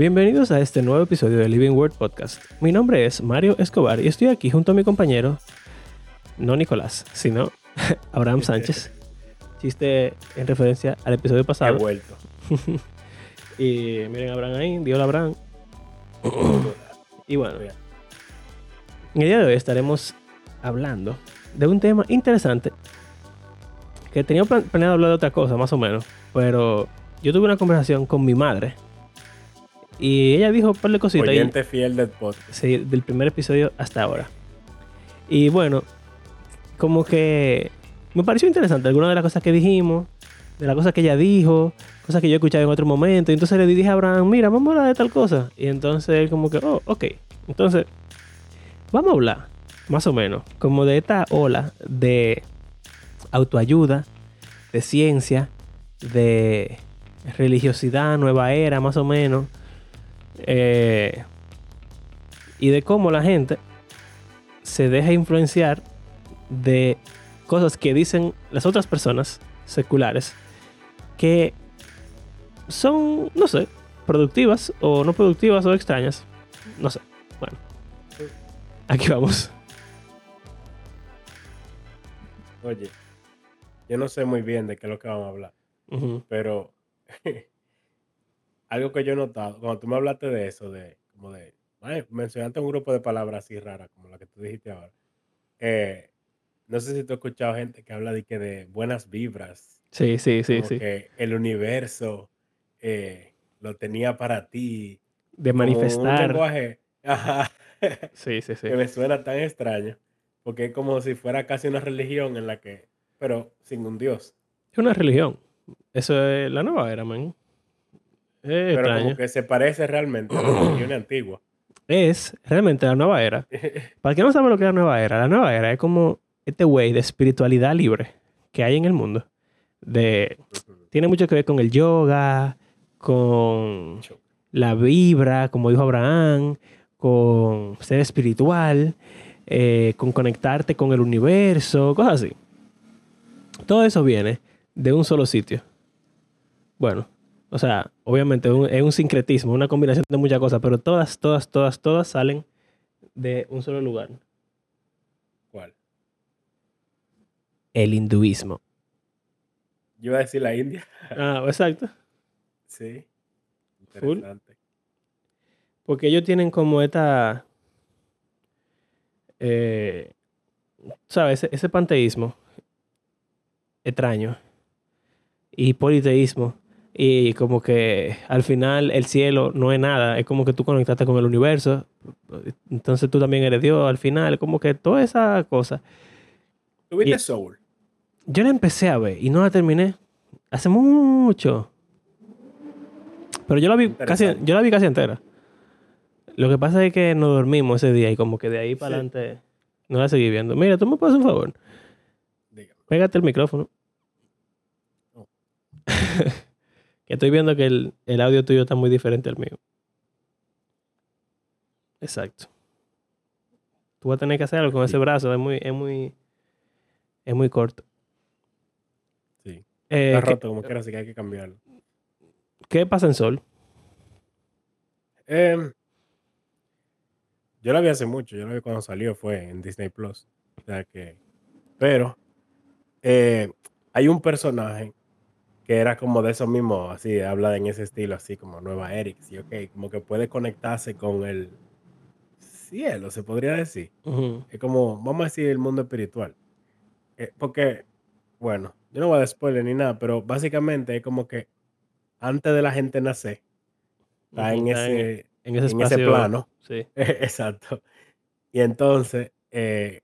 Bienvenidos a este nuevo episodio de Living Word Podcast. Mi nombre es Mario Escobar y estoy aquí junto a mi compañero, no Nicolás, sino Abraham Sánchez. Chiste en referencia al episodio He pasado. vuelto. Y miren a Abraham ahí, dio la Abraham. Y bueno, en el día de hoy estaremos hablando de un tema interesante que tenía plan- planeado hablar de otra cosa, más o menos, pero yo tuve una conversación con mi madre y ella dijo un par de cositas y- Oyente fiel del podcast. sí, del primer episodio hasta ahora. Y bueno, como que me pareció interesante algunas de las cosas que dijimos, de las cosas que ella dijo, cosas que yo he escuchado en otro momento. Y entonces le dije a Abraham, mira, vamos a hablar de tal cosa. Y entonces él como que, oh, ok. Entonces, vamos a hablar, más o menos, como de esta ola de autoayuda, de ciencia, de religiosidad, nueva era, más o menos. Eh, y de cómo la gente se deja influenciar de cosas que dicen las otras personas seculares que son, no sé, productivas o no productivas o extrañas. No sé. Bueno. Aquí vamos. Oye, yo no sé muy bien de qué es lo que vamos a hablar, pero algo que yo he notado, cuando tú me hablaste de eso, de como de, ay, mencionaste un grupo de palabras así raras, como la que tú dijiste ahora. eh, no sé si tú has escuchado gente que habla de que de buenas vibras, Sí, sí, sí, como sí. que el universo eh, lo tenía para ti, De como un manifestar. lenguaje ajá, Sí, sí, sí. que me suena tan extraño, porque es como si fuera casi una religión en la que, pero sin un Dios. Es una religión. Eso es la nueva era, man. Es Pero extraño. como que se parece realmente a la religión antigua. Es realmente la nueva era. Para que no sabe lo que es la nueva era, la nueva era es como este güey de espiritualidad libre que hay en el mundo. De, tiene mucho que ver con el yoga, con la vibra, como dijo Abraham, con ser espiritual, eh, con conectarte con el universo, cosas así. Todo eso viene de un solo sitio. Bueno, o sea, obviamente un- es un sincretismo, una combinación de muchas cosas, pero todas, todas, todas, todas salen de un solo lugar. ¿Cuál? El hinduismo. Yo iba a decir la India. Ah, exacto. Sí. Full. Interesante. Porque ellos tienen como esta. eh, ¿Sabes? Ese, ese panteísmo extraño. Y politeísmo. Y como que al final el cielo no es nada. Es como que tú conectaste con el universo. Entonces tú también eres Dios al final. Como que toda esa cosa. ¿Tuviste Soul? Yo la empecé a ver y no la terminé. Hace mucho. Pero yo la vi casi, yo la vi casi entera. Lo que pasa es que nos dormimos ese día y como que de ahí para Sí. adelante no la seguí viendo. Mira, tú me puedes hacer un favor. Dígame. Pégate el micrófono. Oh. que estoy viendo que el, el audio tuyo está muy diferente al mío. Exacto. Tú vas a tener que hacer algo con ese brazo. Es muy, es muy, es muy corto. Sí. Eh, Está ¿qué, roto como quiera, así que hay que cambiarlo. qué pasa en Sol? Em, yo la vi hace mucho. Yo la vi cuando salió. Fue en Disney Plus. O sea que. Pero. eh, hay un personaje que era como de eso mismo, así, habla en ese estilo, así como Nueva Eric, sí, ok, como que puede conectarse con el cielo, se podría decir. Es como, vamos a decir, el mundo espiritual. Eh, porque, bueno, yo no voy a dar spoiler ni nada, pero básicamente es como que antes de la gente nacer, está en ese, en ese en ese espacio. plano. Sí. Exacto. Y entonces, eh,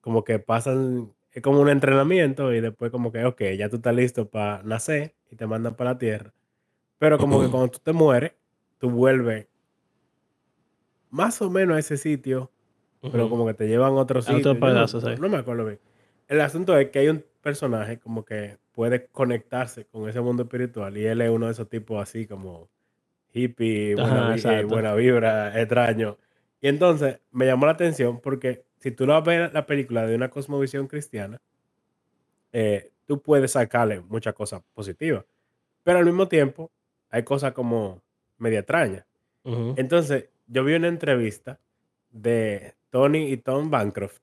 como que pasan, es como un entrenamiento y después como que, ok, ya tú estás listo para nacer y te mandan para la tierra. Pero como que cuando tú te mueres, tú vuelves más o menos a ese sitio, pero como que te llevan a otro sitio. otro pedazo, no, me acuerdo bien. El asunto es que hay un personaje como que puede conectarse con ese mundo espiritual y él es uno de esos tipos así como hippie, buena, Ajá, eh, buena vibra, extraño. Y entonces me llamó la atención porque si tú la ves la película de una cosmovisión cristiana, eh, tú puedes sacarle muchas cosas positivas. Pero al mismo tiempo hay cosas como media extrañas. Ujú, Entonces, yo vi una entrevista de Tony y Tom Bancroft.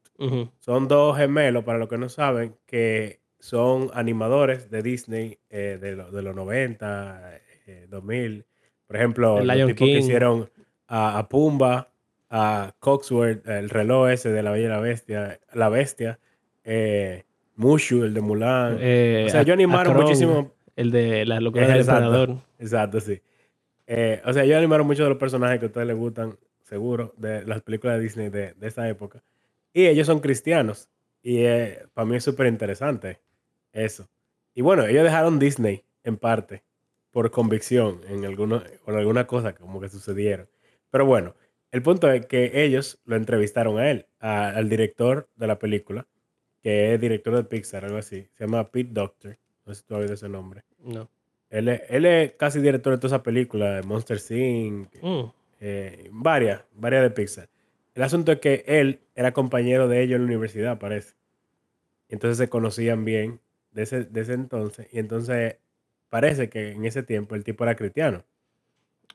Son dos gemelos, para los que no saben, que son animadores de Disney eh, de, lo- de los 90, eh, 2000. Por ejemplo, El los Lion tipos que hicieron a, a Pumba, a Coxworth, el reloj ese de la Bella y la Bestia, la Bestia, eh, Mushu, el de Mulan. Eh, o sea, yo animaron muchísimo. El de la locura del Exacto. emperador. Exacto, sí. Eh, o sea, yo animaron muchos de los personajes que a ustedes les gustan, seguro, de las películas de Disney de, de esa época. Y ellos son cristianos. Y eh, para mí es súper interesante eso. Y bueno, ellos dejaron Disney en parte por convicción en alguno, por alguna cosa como que sucedieron. Pero bueno, el punto es que ellos lo entrevistaron a él, a- al director de la película, que es director de Pixar, algo así. Se llama Pete Doctor. No sé si tú has oído ese nombre. No. Él es, él es casi director de todas esas películas, de Monster Inc., Mm, eh, varias, varias de Pixar. El asunto es que él era compañero de ellos en la universidad, parece. Y entonces se conocían bien de ese, de ese entonces. Y entonces parece que en ese tiempo el tipo era cristiano.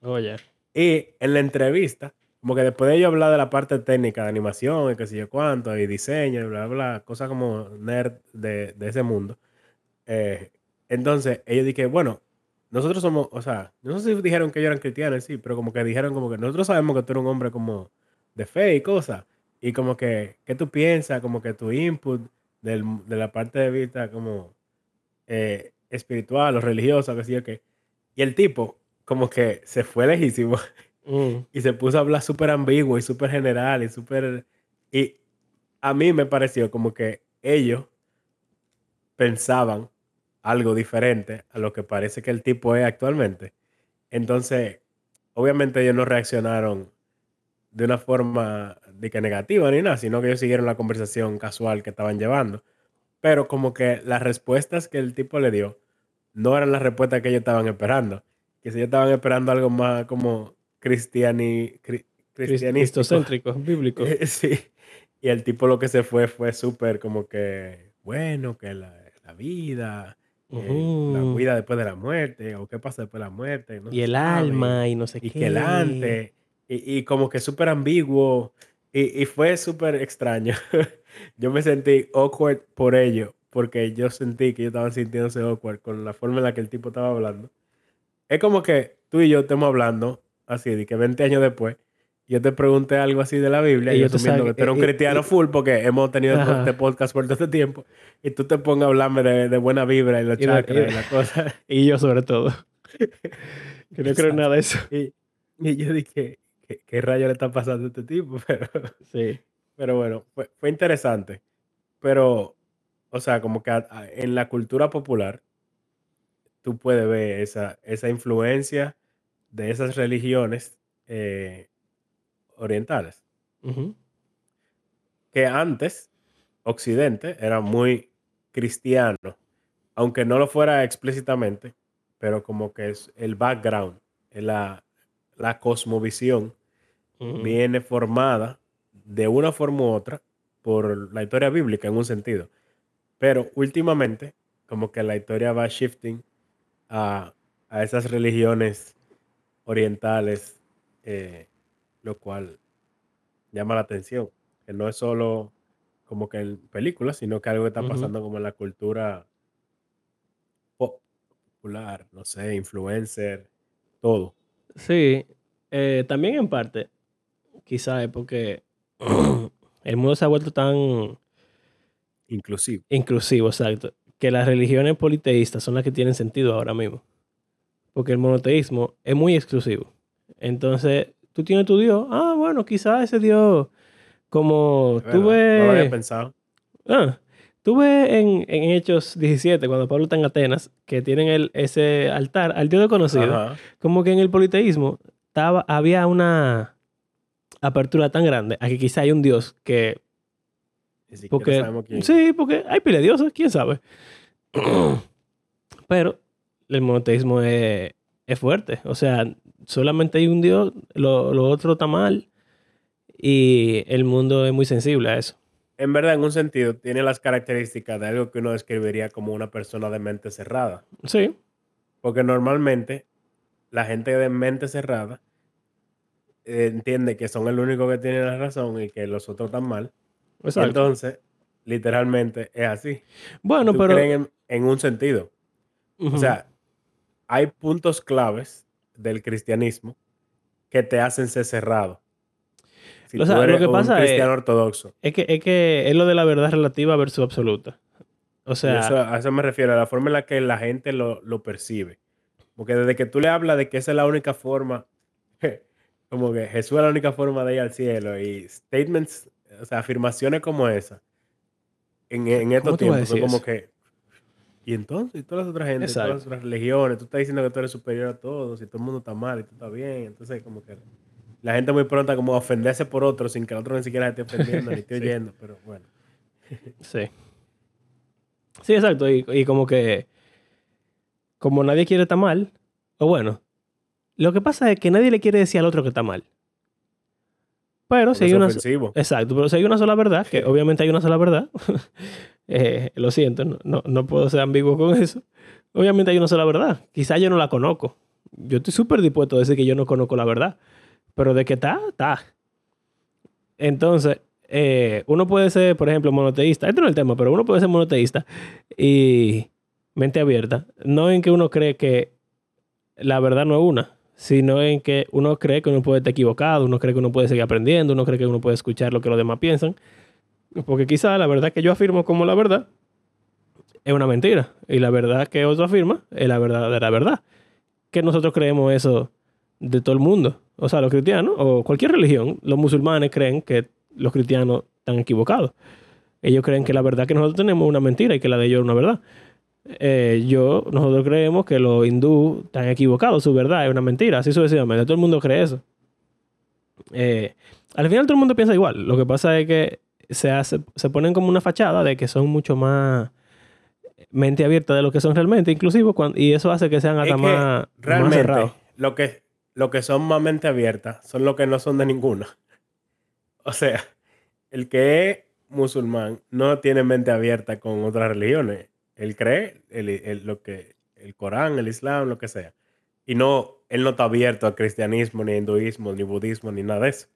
Oye. Y en la entrevista, como que después de ellos hablar de la parte técnica de animación y qué sé yo cuánto, y diseño, y bla, bla, cosas como nerd de, de ese mundo. eh, entonces ellos dijeron, bueno, nosotros somos, o sea, no sé si dijeron que ellos eran cristianos, sí, pero como que dijeron como que nosotros sabemos que tú eres un hombre como de fe y cosas. Y como que, ¿qué tú piensas? Como que tu input del- de la parte de vista como eh, espiritual o religiosa, sé yo qué. Y el tipo como que se fue lejísimo Mm, y se puso a hablar súper ambiguo y súper general y súper... Y a mí me pareció como que ellos pensaban algo diferente a lo que parece que el tipo es actualmente. Entonces, obviamente ellos no reaccionaron de una forma de que negativa ni nada, sino que ellos siguieron la conversación casual que estaban llevando. Pero como que las respuestas que el tipo le dio no eran las respuestas que ellos estaban esperando. Que si ellos estaban esperando algo más como cristiani, cri- cris- cristianístico. Cristocéntrico, bíblico. sí. Y el tipo lo que se fue fue súper como que, bueno, que la, la vida, eh, la vida después de la muerte, o qué pasa después de la muerte. no Y el sabe alma y no sé y qué. que el antes, y, y como que súper ambiguo, y, y fue súper extraño. yo me sentí awkward por ello, porque yo sentí que ellos estaban sintiéndose awkward con la forma en la que el tipo estaba hablando. Es como que tú y yo estemos hablando así, de que 20 años después, yo te pregunté algo así de la Biblia, Y y yo asumiendo que tú eres un y- y- cristiano y- full, porque hemos tenido Ajá. este podcast por todo este tiempo, y tú te pongas a hablarme de, de buena vibra y los Y chakras y de- y la cosa. Y yo sobre todo. que no creo en nada de eso. Y, y yo dije, ¿qué, qué rayo le está pasando a este tipo? Pero, Sí. pero bueno, fue, fue interesante. Pero, o sea, como que a- a- en la cultura popular, tú puedes ver esa, esa influencia de esas religiones eh, orientales. Que antes, Occidente era muy cristiano, aunque no lo fuera explícitamente, pero como que es el background, la, la cosmovisión viene formada de una forma u otra por la historia bíblica en un sentido. Pero últimamente, como que la historia va shifting a, a esas religiones orientales, eh, lo cual llama la atención. Que no es solo como que en películas, sino que algo que está pasando como en la cultura pop- popular, no sé, influencer, todo. Sí, eh, también en parte, quizá es porque el mundo se ha vuelto tan Inclusive. inclusivo, exacto, que las religiones politeístas son las que tienen sentido ahora mismo. Porque el monoteísmo es muy exclusivo. Entonces, tú tienes tu Dios, ah, bueno, quizá ese Dios, como Es tú verdad, No lo había ves, pensado. ah, tú ves en, en Hechos 17, cuando Pablo está en Atenas, que tienen el, ese altar al Dios desconocido. Ajá. como que en el politeísmo estaba, había una apertura tan grande a que quizá hay un dios que... Siquiera Porque, sabemos quién. sí, porque hay pile de dioses, quién sabe. Pero el monoteísmo es, es fuerte. O sea, solamente hay un dios, lo, lo otro está mal y el mundo es muy sensible a eso. En verdad, en un sentido, tiene las características de algo que uno describiría como una persona de mente cerrada. Sí, Porque normalmente la gente de mente cerrada eh, entiende que son el único que tiene la razón y que los otros están mal. Exacto. Entonces, literalmente es así. bueno, pero... creen en, en un sentido. O sea, hay puntos claves del cristianismo que te hacen ser cerrado. Si O sea, tú lo eres que un pasa es- cristiano ortodoxo. es, que, es que es lo de la verdad relativa versus absoluta. O sea, eso- a eso me refiero, a la forma en la que la gente lo, lo percibe. Porque desde que tú le hablas de que esa es la única forma, como que Jesús es la única forma de ir al cielo, y statements, o sea, afirmaciones como esa, en, en ¿Cómo estos tiempos, como que, y entonces, y todas las otras gente, Exacto. todas las otras religiones, tú estás diciendo que tú eres superior a todos, y todo el mundo está mal, y tú estás bien, entonces como que la gente muy pronta como a ofenderse por otro sin que el otro ni siquiera esté ofendiendo, ni esté Sí. oyendo, pero bueno. Sí. Sí, exacto. Y, y como que, como nadie quiere estar mal, o bueno, lo que pasa es que nadie le quiere decir al otro que está mal. Pero si hay una... ofensivo. Exacto, pero si hay una sola verdad, que obviamente hay una sola verdad, eh, lo siento, no, no, no puedo ser ambiguo con eso. Obviamente hay una sola verdad. Quizá yo no la conozco. Yo estoy súper dispuesto a decir que yo no conozco la verdad. Pero de que está, está. Entonces, eh, uno puede ser, por ejemplo, monoteísta. Este no es el tema, pero uno puede ser monoteísta y mente abierta. No en que uno cree que la verdad no es una, sino en que uno cree que uno puede estar equivocado, uno cree que uno puede seguir aprendiendo, uno cree que uno puede escuchar lo que los demás piensan. Porque quizá la verdad que yo afirmo como la verdad es una mentira. Y la verdad que otro afirma es la verdadera verdad. Que nosotros creemos eso de todo el mundo. O sea, los cristianos o cualquier religión, los musulmanes creen que los cristianos están equivocados. Ellos creen que la verdad que nosotros tenemos es una mentira y que la de ellos es una verdad. Eh, yo, nosotros creemos que los hindú están equivocados, su verdad es una mentira, así sucesivamente. Todo el mundo cree eso. Eh, al final todo el mundo piensa igual. Lo que pasa es que se, hace, se ponen como una fachada de que son mucho más mente abierta de lo que son realmente, inclusive, cuando, y eso hace que sean Es hasta que más, más realmente cerrados. lo que, lo que son más mente abierta son los que no son de ninguna. O sea, el que es musulmán no tiene mente abierta con otras religiones. Él cree el, el- lo que, el Corán, el Islam, lo que sea. Y no, él no está abierto al cristianismo, ni hinduismo, ni budismo, ni nada de eso.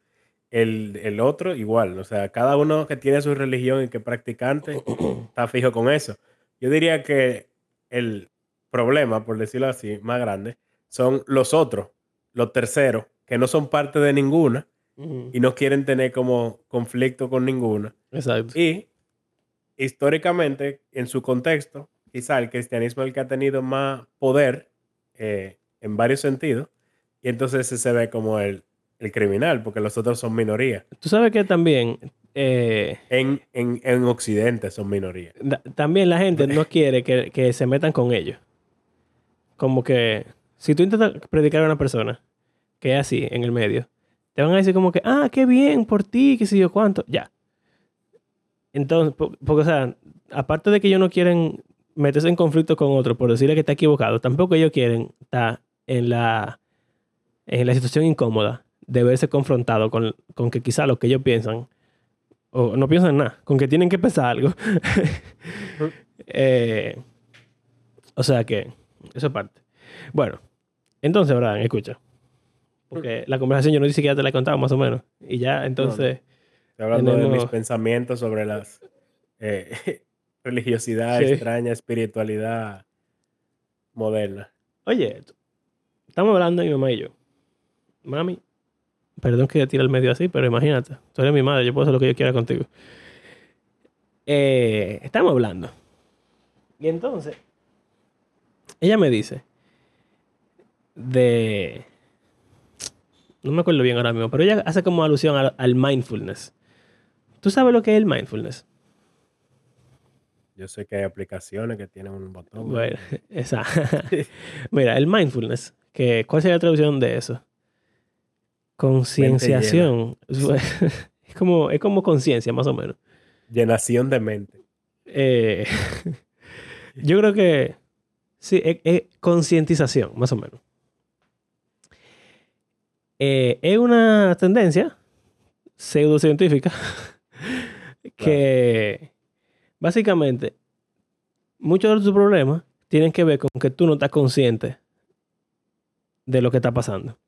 El, el otro igual. O sea, cada uno que tiene su religión y que es practicante está fijo con eso. Yo diría que el problema, por decirlo así, más grande, son los otros, los terceros, que no son parte de ninguna y no quieren tener como conflicto con ninguna. Exacto. Y históricamente, en su contexto, quizá el cristianismo es el que ha tenido más poder eh, en varios sentidos, y entonces se ve como el, el criminal, porque los otros son minoría. Tú sabes que también, eh, En, en, en Occidente son minoría. también la gente no quiere que, que se metan con ellos. Como que si tú intentas predicar a una persona que es así en el medio, te van a decir como que, ah, qué bien por ti, qué sé yo cuánto, ya. Entonces, po- porque, o sea, aparte de que ellos no quieren meterse en conflicto con otro por decirle que está equivocado, tampoco ellos quieren estar en la, en la situación incómoda de verse confrontado con, con que quizá lo que ellos piensan, o no piensan nada, con que tienen que pensar algo. Eh, o sea que, eso es parte. Bueno, entonces, Brian, escucha. Porque la conversación yo no dije que ya te la he contado más o menos. Y ya, entonces, Estoy hablando de mis pensamientos sobre las eh, religiosidad Sí. extraña, espiritualidad moderna. oye, estamos hablando mi mamá y yo. Mami, perdón que te tire al medio así, pero imagínate, tú eres mi madre, yo puedo hacer lo que yo quiera contigo. Eh, estamos hablando. Y entonces, ella me dice de... No me acuerdo bien ahora mismo, pero ella hace como alusión al, al mindfulness. ¿Tú sabes lo que es el mindfulness? Yo sé que hay aplicaciones que tienen un botón. Bueno, esa. Mira, el mindfulness, que, ¿cuál sería la traducción de eso? Concienciación. Es como, es como conciencia, más o menos. Llenación de mente. Eh, yo creo que sí, es, es concientización, más o menos. Eh, es una tendencia pseudocientífica que básicamente muchos de tus problemas tienen que ver con que tú no estás consciente de lo que está pasando.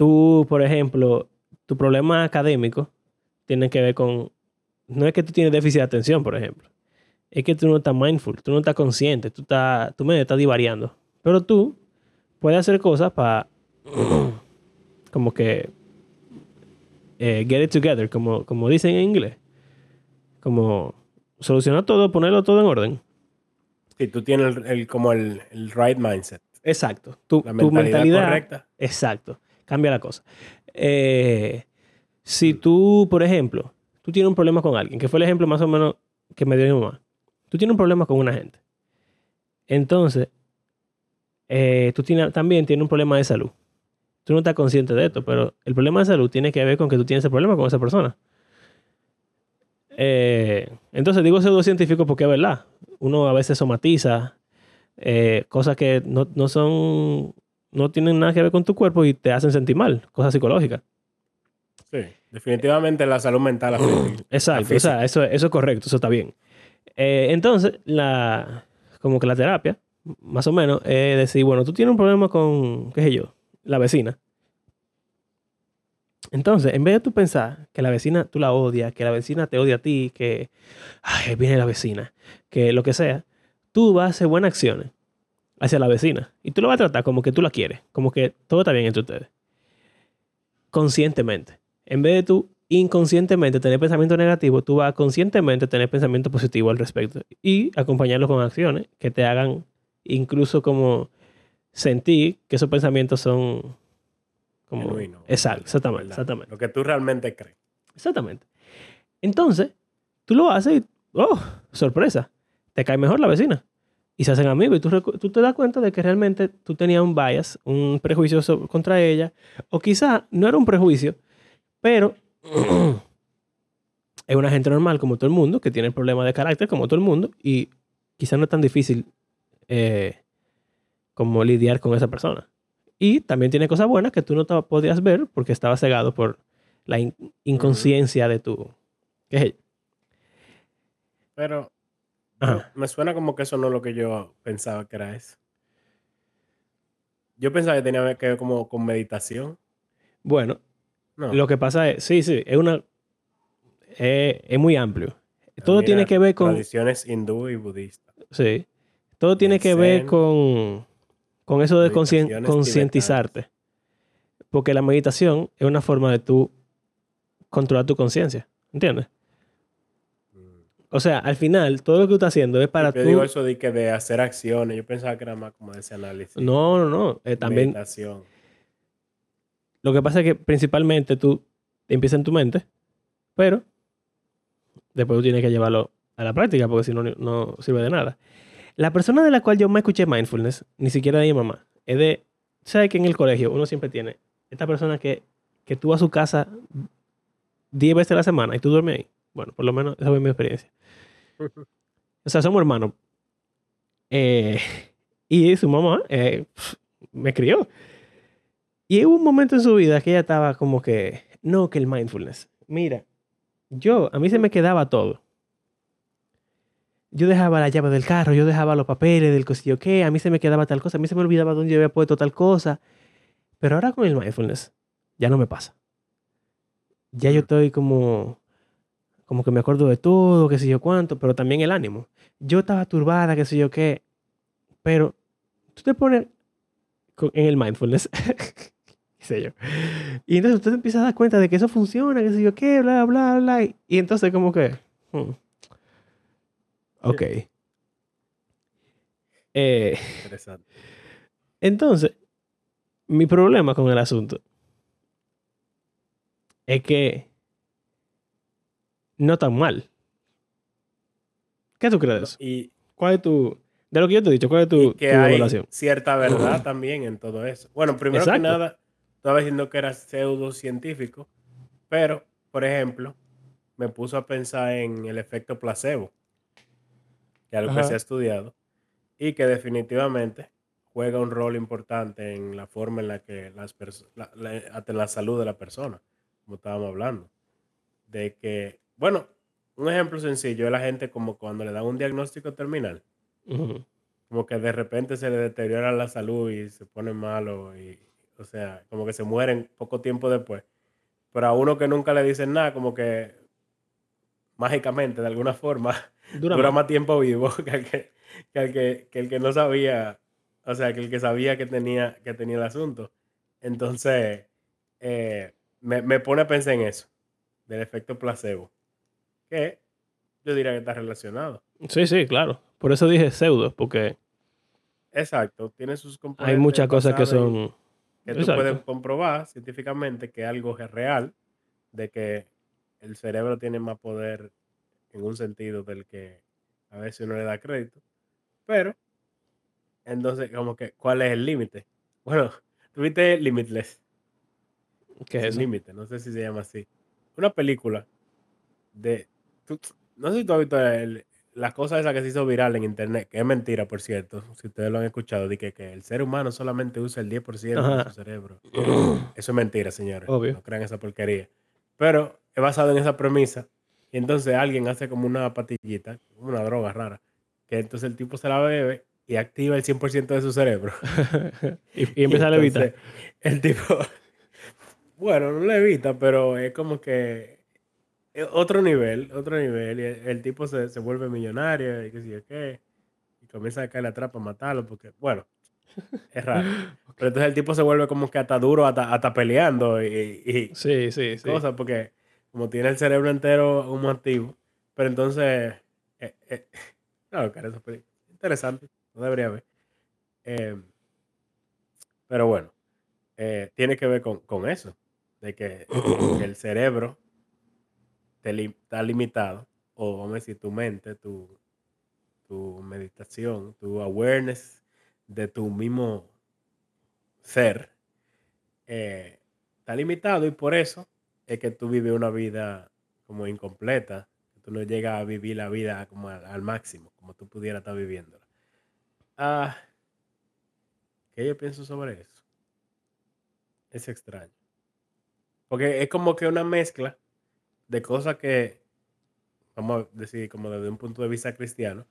Tú, por ejemplo, tu problema académico tiene que ver con... No es que tú tienes déficit de atención, por ejemplo. Es que tú no estás mindful, tú no estás consciente, tú estás, tu mente está divariando. Pero tú puedes hacer cosas para como que eh, get it together, como, como dicen en inglés. Como solucionar todo, ponerlo todo en orden. Si tú tienes el, como el, el, right mindset. Exacto. Tu, La tu mentalidad, mentalidad. correcta. Exacto. Cambia la cosa. Eh, si tú, por ejemplo, tú tienes un problema con alguien, que fue el ejemplo más o menos que me dio mi mamá. Tú tienes un problema con una gente. Entonces, eh, tú tienes, también tienes un problema de salud. Tú no estás consciente de esto, pero el problema de salud tiene que ver con que tú tienes ese problema con esa persona. Eh, entonces digo pseudocientífico porque es verdad. Uno a veces somatiza cosas que no, no son, no tienen nada que ver con tu cuerpo y te hacen sentir mal, cosas psicológicas. Sí. Definitivamente la salud mental afecta. Exacto, La o sea, eso, eso es correcto, eso está bien. Eh, entonces, la, como que la terapia, más o menos, es decir, bueno, tú tienes un problema con, qué sé yo, la vecina. Entonces, en vez de tú pensar que la vecina tú la odias, que la vecina te odia a ti, que, ay, viene la vecina, que lo que sea, tú vas a hacer buenas acciones hacia la vecina. Y tú lo vas a tratar como que tú la quieres, como que todo está bien entre ustedes. Conscientemente. En vez de tú inconscientemente tener pensamiento negativo, tú vas a conscientemente tener pensamiento positivo al respecto y acompañarlo con acciones que te hagan incluso como sentir que esos pensamientos son como Genuino, exactamente, exactamente, Lo que tú realmente crees. exactamente. Entonces, tú lo haces y oh, sorpresa, te cae mejor la vecina y se hacen amigos y tú, tú te das cuenta de que realmente tú tenías un bias, un prejuicio contra ella o quizá no era un prejuicio, pero es una gente normal como todo el mundo, que tiene problemas de carácter como todo el mundo, y quizás no es tan difícil eh, como lidiar con esa persona. Y también tiene cosas buenas que tú no te podías ver porque estaba cegado por la in- inconsciencia de tu... ¿Qué es ella? Pero Ajá. me suena como que eso no es lo que yo pensaba que era eso. Yo pensaba que tenía que ver como con meditación. Bueno, No. lo que pasa es, sí, sí, es una... eh, es muy amplio. Todo Mira, tiene que ver con... Tradiciones hindú y budistas. Sí. Todo tiene que ver con, con eso de concientizarte. Porque la meditación es una forma de tú controlar tu conciencia. ¿Entiendes? O sea, al final, todo lo que tú estás haciendo es para yo tú. digo eso de que de hacer acciones. Yo pensaba que era más como de ese análisis. No, no, no. eh, también. Meditación. Lo que pasa es que principalmente tú empiezas en tu mente, pero después tú tienes que llevarlo a la práctica porque si no, no sirve de nada. La persona de la cual yo más escuché mindfulness, ni siquiera de mi mamá, es de, ¿sabes que en el colegio uno siempre tiene esta persona que, que tú vas a su casa 10 veces a la semana y tú duermes ahí? Bueno, por lo menos esa fue mi experiencia. O sea, somos hermanos. Eh, y su mamá eh, me crió. Y hubo un momento en su vida que ella estaba como que, no, que el mindfulness. Mira, yo, a mí se me quedaba todo. Yo dejaba la llave del carro, yo dejaba los papeles del cosillo que, a mí se me quedaba tal cosa, a mí se me olvidaba dónde yo había puesto tal cosa. Pero ahora con el mindfulness, ya no me pasa. Ya yo estoy como, como que me acuerdo de todo, qué sé yo cuánto, pero también el ánimo. Yo estaba turbada, qué sé yo qué, pero tú te pones en el mindfulness, qué sé yo, y entonces tú te empiezas a dar cuenta de que eso funciona, qué sé yo qué, bla, bla, bla, y, y entonces como que, hmm, ok. Eh, Interesante. entonces, mi problema con el asunto es que no tan mal. ¿Qué tú crees? Y, ¿Cuál es tu... De lo que yo te he dicho, ¿cuál es tu, que tu hay evaluación? cierta verdad también en todo eso. Bueno, primero que nada, estaba diciendo que era pseudocientífico, pero, por ejemplo, me puso a pensar en el efecto placebo, que es algo que se ha estudiado, y que definitivamente juega un rol importante en la forma en la que las personas, la, la- hasta en la salud de la persona, como estábamos hablando. De que, bueno, un ejemplo sencillo es la gente como cuando le dan un diagnóstico terminal como que de repente se le deteriora la salud y se pone malo y O sea, como que se mueren poco tiempo después. Pero a uno que nunca le dicen nada, como que mágicamente, de alguna forma, Dura dura, más. más tiempo vivo que el que, que el que, que el que no sabía, o sea, que el que sabía que tenía, que tenía el asunto. Entonces, eh, me, me pone a pensar en eso, del efecto placebo, que yo diría que está relacionado. Sí, sí, claro. Por eso dije pseudo, porque Exacto, tiene sus componentes hay muchas cosas que son... que tú Exacto. puedes comprobar científicamente que algo es real, de que el cerebro tiene más poder en un sentido del que a veces uno le da crédito. Pero, entonces, como que, ¿cuál es el límite? Bueno, tuviste Limitless, ¿Qué es límite, no sé si se llama así. Una película de... tú- no sé si tú has visto el- la cosa esa que se hizo viral en internet, que es mentira, por cierto, si ustedes lo han escuchado, de que, que el ser humano solamente usa el 10% de Ajá. su cerebro. Eso es mentira, señores. Obvio. No crean esa porquería. Pero es basado en esa premisa. Y entonces alguien hace como una patillita, una droga rara, que entonces el tipo se la bebe y activa el 100% de su cerebro. y, y empieza a levitar. El tipo, bueno, no levita, pero es como que otro nivel, otro nivel. Y el, el tipo se, se vuelve millonario y qué sé yo qué. Y comienza a caer la trapa a matarlo porque, bueno, es raro. Pero entonces el tipo se vuelve como que hasta duro, hasta, hasta peleando y, y Sí, sí, sí. cosas, porque como tiene el cerebro entero como activo. Pero entonces, eh, eh, no, cara, eso es interesante, no debería haber. Eh, pero bueno, eh, tiene que ver con, con eso, de que el cerebro te está limitado, o vamos a decir, tu mente, tu, tu meditación, tu awareness de tu mismo ser, eh, está limitado y por eso es que tú vives una vida como incompleta, tú no llegas a vivir la vida como al, al máximo, como tú pudieras estar viviéndola. Ah, ¿qué yo pienso sobre eso? Es extraño. Porque es como que una mezcla de cosas que, vamos a decir, como desde un punto de vista cristiano,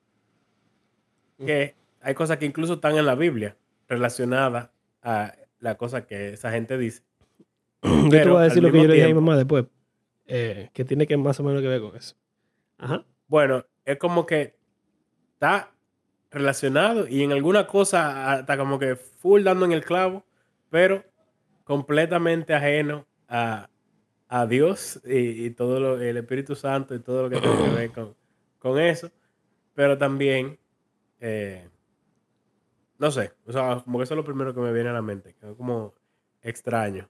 que hay cosas que incluso están en la Biblia relacionadas a la cosa que esa gente dice. yo te voy a decir lo que yo le dije a mi mamá después, eh, que tiene que más o menos que ver con eso. Ajá. Bueno, es como que está relacionado y en alguna cosa está como que full dando en el clavo, pero completamente ajeno a, a Dios y, y todo lo, el Espíritu Santo y todo lo que tiene que ver con, con eso, pero también, eh, no sé, o sea, como que eso es lo primero que me viene a la mente, que es como extraño,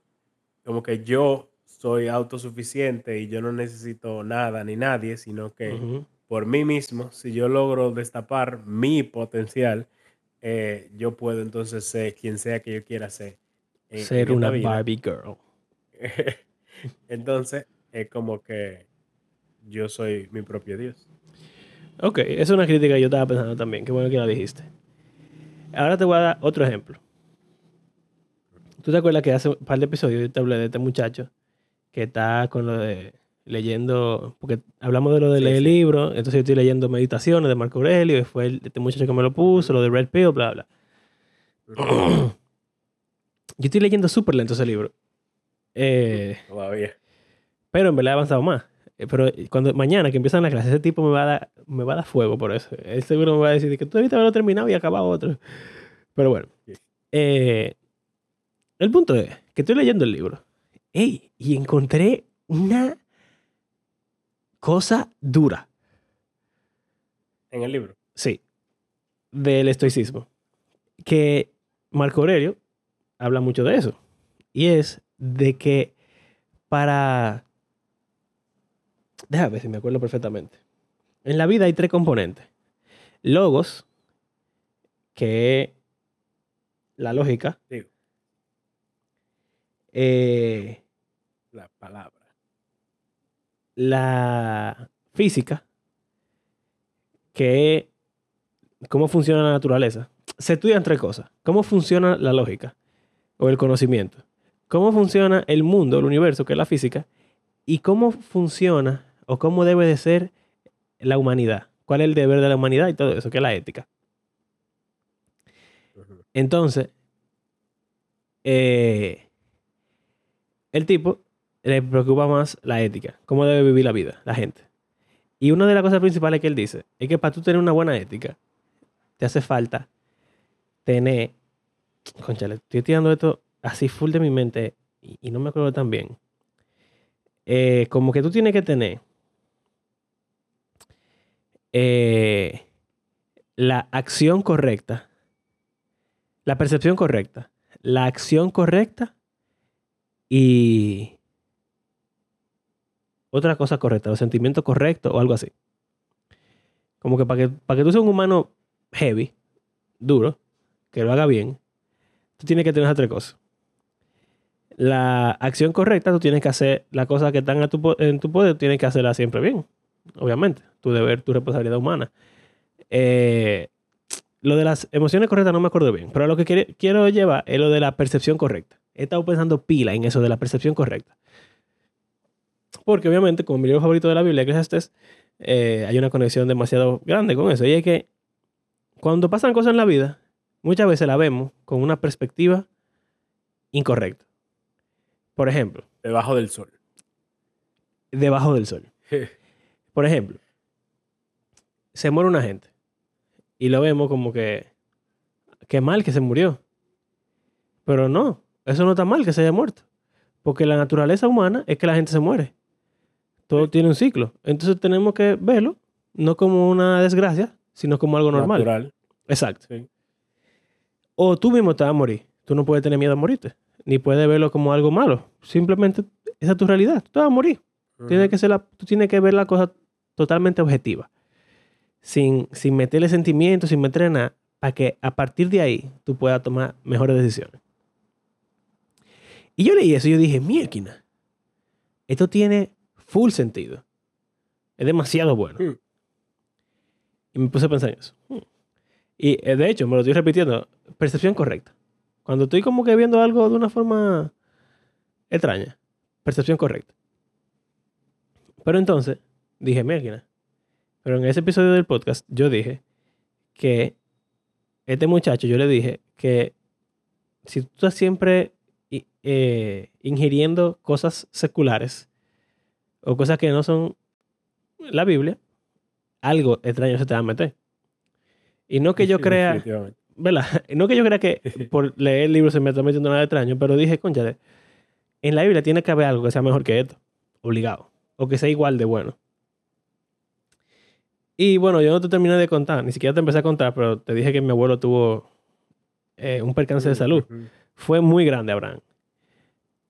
como que yo soy autosuficiente y yo no necesito nada ni nadie, sino que por mí mismo, si yo logro destapar mi potencial, eh, yo puedo entonces ser quien sea que yo quiera ser. en Ser una. Barbie girl. entonces, es como que yo soy mi propio Dios. Ok, esa es una crítica que yo estaba pensando también. Qué bueno que la dijiste. Ahora te voy a dar otro ejemplo. ¿Tú te acuerdas que hace un par de episodios yo te hablé de este muchacho que está con lo de leyendo, porque hablamos de lo de Sí, leer sí. libros, entonces yo estoy leyendo Meditaciones de Marco Aurelio, y fue el- este muchacho que me lo puso, lo de Red Pill, bla, bla. Yo estoy leyendo súper lento ese libro. Eh, Todavía. pero en verdad he avanzado más. Eh, Pero cuando mañana que empiezan las clases, ese tipo me va a dar, me va a dar fuego por eso. Él seguro me va a decir que tú debiste haberlo terminado y acabado otro. Pero bueno. Eh, el punto es que estoy leyendo el libro. Ey, y encontré una cosa dura. En el libro. Sí. Del estoicismo. Que Marco Aurelio habla mucho de eso. Y es de que para... Déjame ver si me acuerdo perfectamente. En la vida hay tres componentes. Logos, que es la lógica. Eh, la palabra. la física, que es cómo funciona la naturaleza. Se estudian tres cosas. Cómo funciona la lógica o el conocimiento. Cómo funciona el mundo, el universo, que es la física. Y cómo funciona o cómo debe de ser la humanidad. ¿Cuál es el deber de la humanidad y todo eso, que es la ética? Entonces, eh, el tipo le preocupa más la ética, cómo debe vivir la vida, la gente. Y una de las cosas principales que él dice es que para tú tener una buena ética, te hace falta tener. Conchale, estoy tirando esto así full de mi mente y, no me acuerdo tan bien. Eh, como que tú tienes que tener eh, la acción correcta, la percepción correcta, la acción correcta y otra cosa correcta, los sentimientos correctos o algo así. Como que para que, para que tú seas un humano heavy, duro, que lo haga bien, tú tienes que tener esas tres cosas. La acción correcta, tú tienes que hacer las cosas que están en tu poder, tienes que hacerlas siempre bien, obviamente. Tu deber, tu responsabilidad humana. Eh, lo de las emociones correctas no me acuerdo bien, pero lo que quiero llevar es lo de la percepción correcta. He estado pensando pila en eso de la percepción correcta. Porque obviamente, como mi libro favorito de la Biblia, Eclesiastes, eh, hay una conexión demasiado grande con eso. Y es que cuando pasan cosas en la vida, muchas veces la vemos con una perspectiva incorrecta. Por ejemplo, Debajo del sol. debajo del sol. Por ejemplo, se muere una gente y lo vemos como que, qué mal que se murió. Pero no, eso no está mal que se haya muerto. Porque la naturaleza humana es que la gente se muere. Todo Sí. tiene un ciclo. Entonces tenemos que verlo no como una desgracia, sino como algo normal. Natural. Exacto. Sí. O tú mismo te vas a morir. Tú no puedes tener miedo a morirte. Ni puedes verlo como algo malo. Simplemente esa es tu realidad. Tú te vas a morir. Tiene Ujú. que ser la, tú tienes que ver la cosa totalmente objetiva. Sin, sin meterle sentimientos, sin meterle nada. Para que a partir de ahí tú puedas tomar mejores decisiones. Y yo leí eso y yo dije, mierda. Esto tiene full sentido. Es demasiado bueno. Mm. Y me puse a pensar en eso. Hmm. Y eh, de hecho, me lo estoy repitiendo. Percepción correcta. Cuando estoy como que viendo algo de una forma extraña. Percepción correcta. Pero entonces, dije, mierda. Pero en ese episodio del podcast, yo dije que este muchacho, yo le dije que si tú estás siempre eh, ingiriendo cosas seculares o cosas que no son la Biblia, algo extraño se te va a meter. Y no que yo crea. ¿Verdad? No que yo crea que por leer el libro se me está metiendo nada extraño, pero dije, conchale, en la Biblia tiene que haber algo que sea mejor que esto, obligado, o que sea igual de bueno. Y bueno, yo no te terminé de contar, ni siquiera te empecé a contar, pero te dije que mi abuelo tuvo eh, un percance de salud. Fue muy grande, Abraham.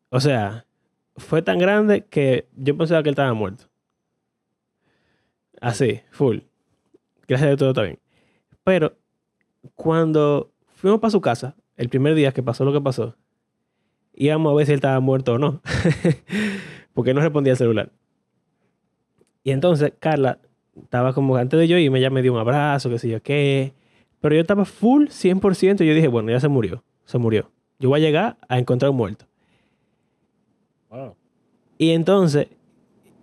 O sea, fue tan grande que yo pensaba que él estaba muerto. Así, full. Gracias a Dios todo está bien. Pero cuando fuimos para su casa, el primer día que pasó lo que pasó, íbamos a ver si él estaba muerto o no. Porque no respondía al celular. Y entonces Carla estaba como antes de yo irme, ella me dio un abrazo, qué sé yo qué. Pero yo estaba full 100% y yo dije, bueno, ya se murió. Se murió. Yo voy a llegar a encontrar un muerto. Wow. Y entonces,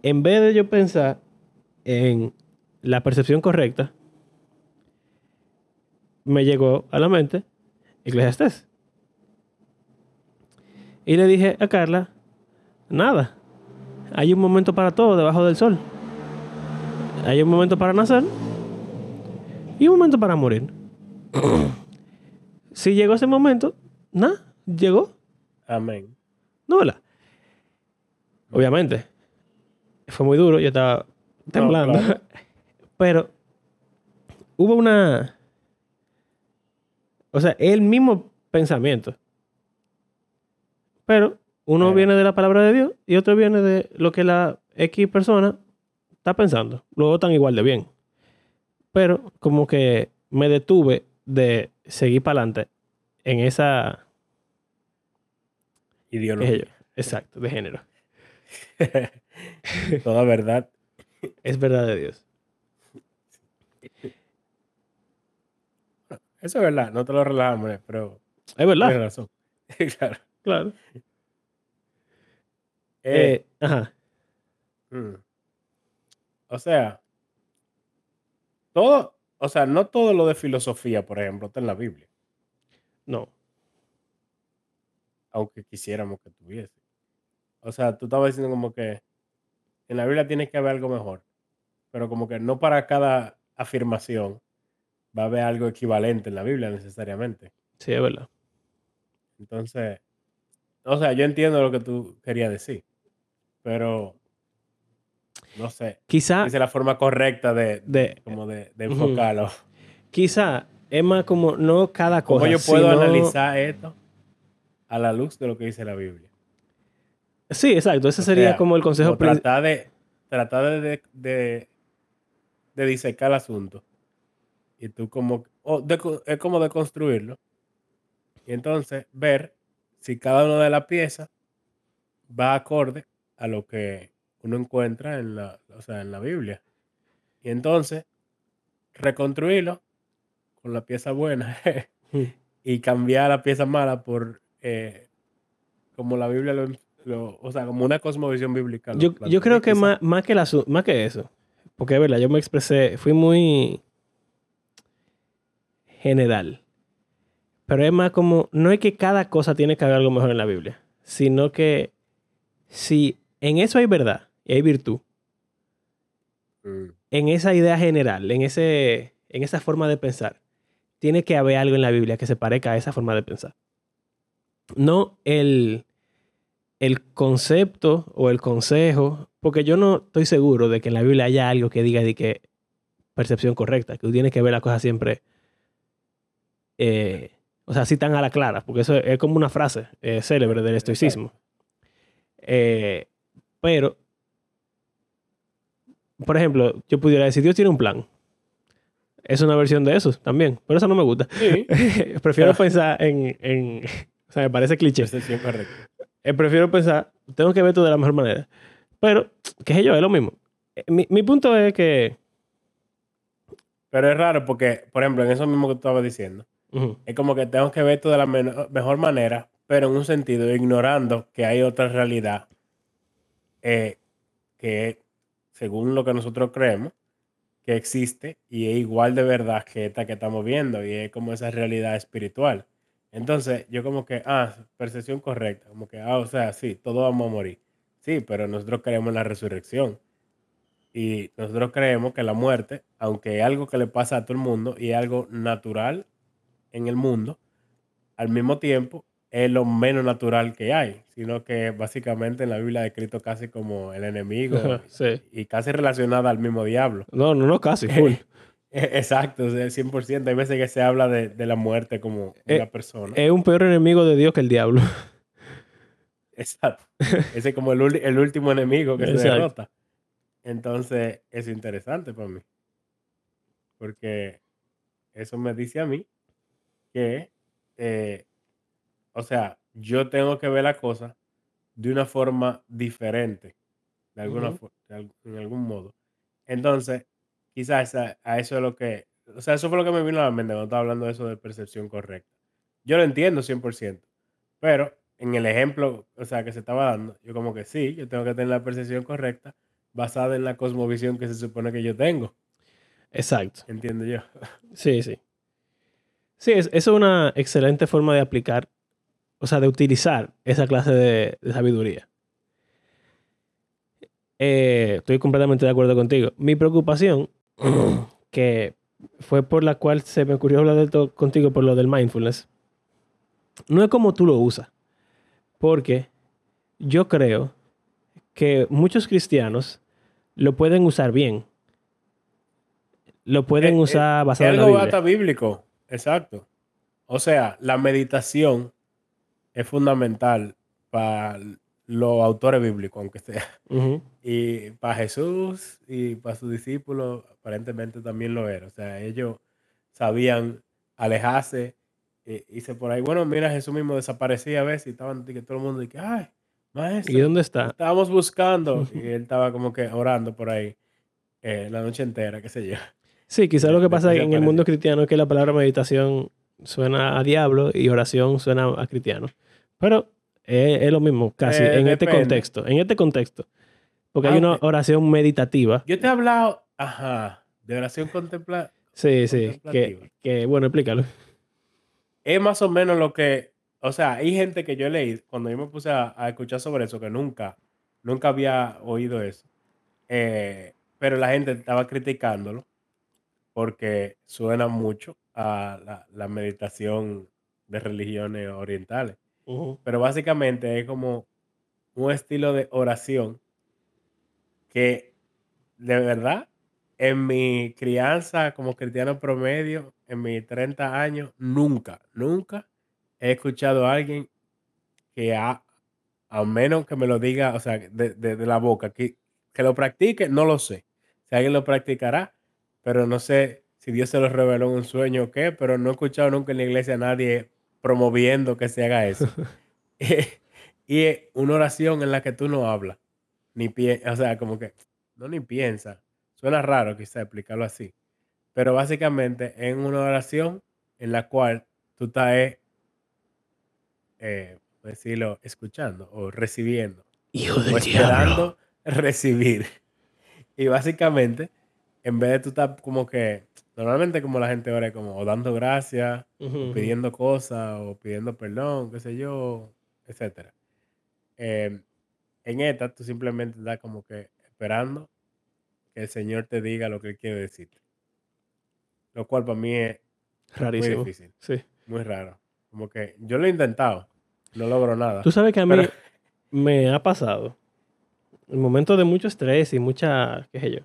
en vez de yo pensar en la percepción correcta, me llegó a la mente Eclesiastés. Y le dije a Carla, nada, hay un momento para todo debajo del sol. Hay un momento para nacer y un momento para morir. si llegó ese momento, nada, llegó. Amén. No, ¿verdad? Obviamente. Fue muy duro, yo estaba temblando. claro. Pero hubo una. O sea, el mismo pensamiento. Pero uno viene de la palabra de Dios y otro viene de lo que la X persona está pensando. Luego están igual de bien. Pero como que me detuve de seguir para adelante en esa. Ideología. Exacto, de género. Toda verdad. Es verdad de Dios. Eso es verdad. No te lo relajamos, pero Es verdad. tienes razón. claro. Claro. Eh, Eh, ajá. mm. O sea, todo, o sea, no todo lo de filosofía, por ejemplo, está en la Biblia. No. aunque quisiéramos que tuviese. O sea, tú estabas diciendo como que en la Biblia tiene que haber algo mejor, pero como que no para cada afirmación va a haber algo equivalente en la Biblia necesariamente. Sí, es verdad. Entonces, o sea, yo entiendo lo que tú querías decir, pero no sé. Quizá, es la forma correcta de, de, como de, de enfocarlo. quizá es más como no cada cosa. ¿Cómo yo puedo sino- analizar esto a la luz de lo que dice la Biblia? Sí, exacto. Ese O sería sea, como el consejo principal. tratar de tratar de, de- de disecar el asunto y tú como o de es como de construirlo. Y entonces ver si cada una de las piezas va acorde a lo que uno encuentra en la o sea en la Biblia. Y entonces reconstruirlo con la pieza buena y cambiar la pieza mala por eh, como la Biblia lo, lo- o sea como una cosmovisión bíblica Yo, yo creo que más, más, que asu- más que eso, porque es verdad, yo me expresé, fui muy general. Pero es más como, no es que cada cosa tiene que haber algo mejor en la Biblia, sino que si en eso hay verdad y hay virtud, Mm. en esa idea general, en, ese, en esa forma de pensar, tiene que haber algo en la Biblia que se parezca a esa forma de pensar. No el, el concepto o el consejo, porque yo no estoy seguro de que en la Biblia haya algo que diga de que percepción correcta, que tú tienes que ver las cosas siempre, eh, o sea, así tan a la clara, porque eso es como una frase eh, célebre del estoicismo. Eh, pero, por ejemplo, yo pudiera decir, Dios tiene un plan. Es una versión de eso también, pero eso no me gusta. Sí, prefiero pensar en, en- O sea, me parece cliché. es prefiero pensar, tengo que ver todo de la mejor manera. Pero, qué sé yo, es lo mismo. Mi, mi punto es que... Pero es raro porque, por ejemplo, en eso mismo que tú estabas diciendo, es como que tengo que ver todo de la mejor manera, pero en un sentido ignorando que hay otra realidad eh, que, según lo que nosotros creemos, que existe y es igual de verdad que esta que estamos viendo y es como esa realidad espiritual. Entonces, yo como que, ah, percepción correcta, como que, ah, o sea, sí, todos vamos a morir. Sí, pero nosotros creemos en la resurrección. Y nosotros creemos que la muerte, aunque es algo que le pasa a todo el mundo y es algo natural en el mundo, al mismo tiempo es lo menos natural que hay, sino que básicamente en la Biblia es descrito casi como el enemigo sí. y casi relacionada al mismo diablo. No, no, no, casi, full. Exacto, o sea, 100%. Hay veces que se habla de, de la muerte como Eh, una persona. es un peor enemigo de Dios que el diablo. Exacto. Ese es como el, último enemigo que se Exacto. derrota. Entonces, es interesante para mí. Porque eso me dice a mí que, eh, o sea, yo tengo que ver la cosa de una forma diferente, de alguna de al- en algún modo. Entonces, quizás a, a eso es lo que, o sea, eso fue lo que me vino a la mente cuando estaba hablando de eso de percepción correcta. Yo lo entiendo 100%, pero en el ejemplo, o sea, que se estaba dando, yo como que sí, yo tengo que tener la percepción correcta basada en la cosmovisión que se supone que yo tengo, Exacto. entiendo yo. Sí, sí. Sí, es, eso es una excelente forma de aplicar, o sea, de utilizar esa clase de, de sabiduría. Eh, estoy completamente de acuerdo contigo. Mi preocupación, que fue por la cual se me ocurrió hablar de esto contigo por lo del mindfulness, no es como tú lo usas. Porque yo creo que muchos cristianos lo pueden usar bien. Lo pueden Eh, eh, usar Es basado en la algo Biblia. hasta bíblico, exacto. O sea, la meditación es fundamental para los autores bíblicos, aunque sea. Y para Jesús y para sus discípulos, aparentemente también lo era. O sea, ellos sabían alejarse. Y hice por ahí, bueno, mira, Jesús mismo desaparecía a veces y estaban que todo el mundo y que, ay, maestro, ¿Y dónde está? estábamos buscando. Y él estaba como que orando por ahí eh, la noche entera, qué sé yo. Sí, quizás lo que pasa en el mundo cristiano es que la palabra meditación suena a diablo y oración suena a cristiano. Pero es, es lo mismo, casi, Eh, en este contexto. En este contexto. Porque hay una Aunque- oración meditativa. Yo te he hablado, ajá, de oración contemplativa. Sí, sí. Que, bueno, explícalo. Es más o menos lo que, o sea, hay gente que yo leí, cuando yo me puse a, a escuchar sobre eso, que nunca, nunca había oído eso, eh, pero la gente estaba criticándolo porque suena mucho a la, la meditación de religiones orientales. Pero básicamente es como un estilo de oración que de verdad en mi crianza como cristiano promedio, en mis 30 años, nunca, nunca he escuchado a alguien que ha, a menos que me lo diga, o sea, de, de- de la boca, que, que lo practique, no lo sé. Si alguien lo practicará, pero no sé si Dios se lo reveló en un sueño o qué, pero no he escuchado nunca en la iglesia a nadie promoviendo que se haga eso. y una oración en la que tú no hablas, ni piensas, o sea, como que no ni piensas. Suena raro quizá explicarlo así, pero básicamente es una oración en la cual tú estás, eh, eh, ¿cómo decirlo, escuchando o recibiendo Hijo o del diablo. esperando recibir. Y básicamente, en vez de tú estar como que, normalmente como la gente ora es como o dando gracias, o pidiendo cosas, o pidiendo perdón, qué sé yo, etcétera. Eh, en esta, tú simplemente estás como que esperando que el Señor te diga lo que Él quiere decirte. Lo cual para mí es muy difícil, Sí. muy raro. Como que yo lo he intentado, no logro nada. Tú sabes que a mí Pero, me ha pasado en momentos de mucho estrés y mucha, qué sé yo,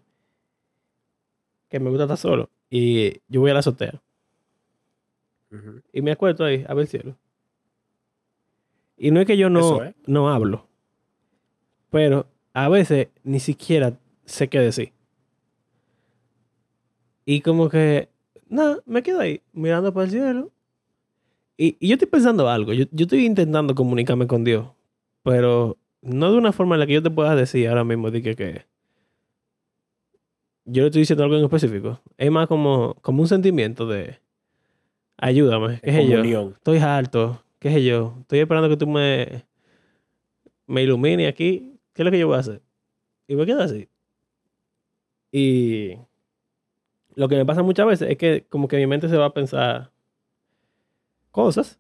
que me gusta estar solo. Y yo voy a la azotea y me acuesto ahí a ver el cielo. Y no es que yo no, Eso es. no hablo, pero a veces ni siquiera sé qué decir. Y como que, nada, me quedo ahí mirando para el cielo. Y, y yo estoy pensando algo, yo, yo estoy intentando comunicarme con Dios, pero no de una forma en la que yo te pueda decir ahora mismo de que, que yo le estoy diciendo algo en específico. Es más como, como un sentimiento de ayúdame, qué sé yo. Estoy harto, qué sé yo. Estoy esperando que tú me, me ilumines aquí. ¿Qué es lo que yo voy a hacer? Y me quedo así. Y lo que me pasa muchas veces es que como que mi mente se va a pensar cosas.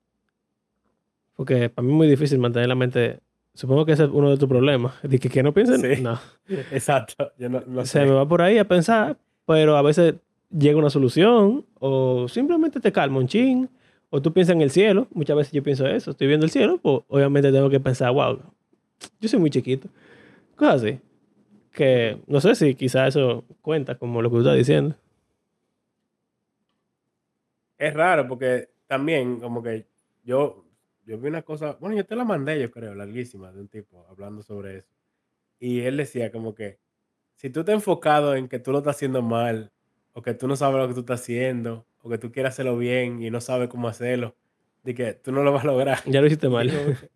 Porque para mí es muy difícil mantener la mente. Supongo que ese es uno de tus problemas. De que, que no piensen. Sí. No. Exacto. Yo no, no se sé. me va por ahí a pensar, pero a veces llega una solución o simplemente te calma un chin. O tú piensas en el cielo. Muchas veces yo pienso eso. Estoy viendo el cielo, pues obviamente tengo que pensar, wow, yo soy muy chiquito. Cosas así. Que no sé si quizás eso cuenta como lo que tú estás diciendo. Es raro porque también como que yo, yo vi una cosa, bueno, yo te la mandé, yo creo, larguísima, de un tipo hablando sobre eso. Y él decía como que si tú estás enfocado en que tú lo estás haciendo mal, o que tú no sabes lo que tú estás haciendo, o que tú quieres hacerlo bien y no sabes cómo hacerlo, de que tú no lo vas a lograr. Ya lo hiciste mal.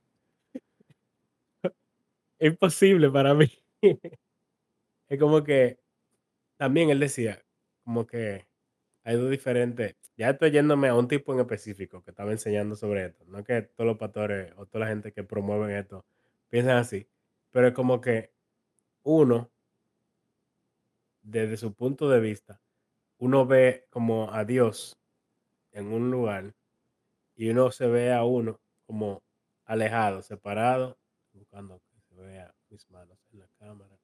es imposible para mí. Es como que también él decía, como que hay dos diferentes. Ya estoy yéndome a un tipo en específico que estaba enseñando sobre esto. No que todos los pastores o toda la gente que promueven esto piensan así, pero es como que uno, desde su punto de vista, uno ve como a Dios en un lugar y uno se ve a uno como alejado, separado, buscando que se vea mis manos en la cámara.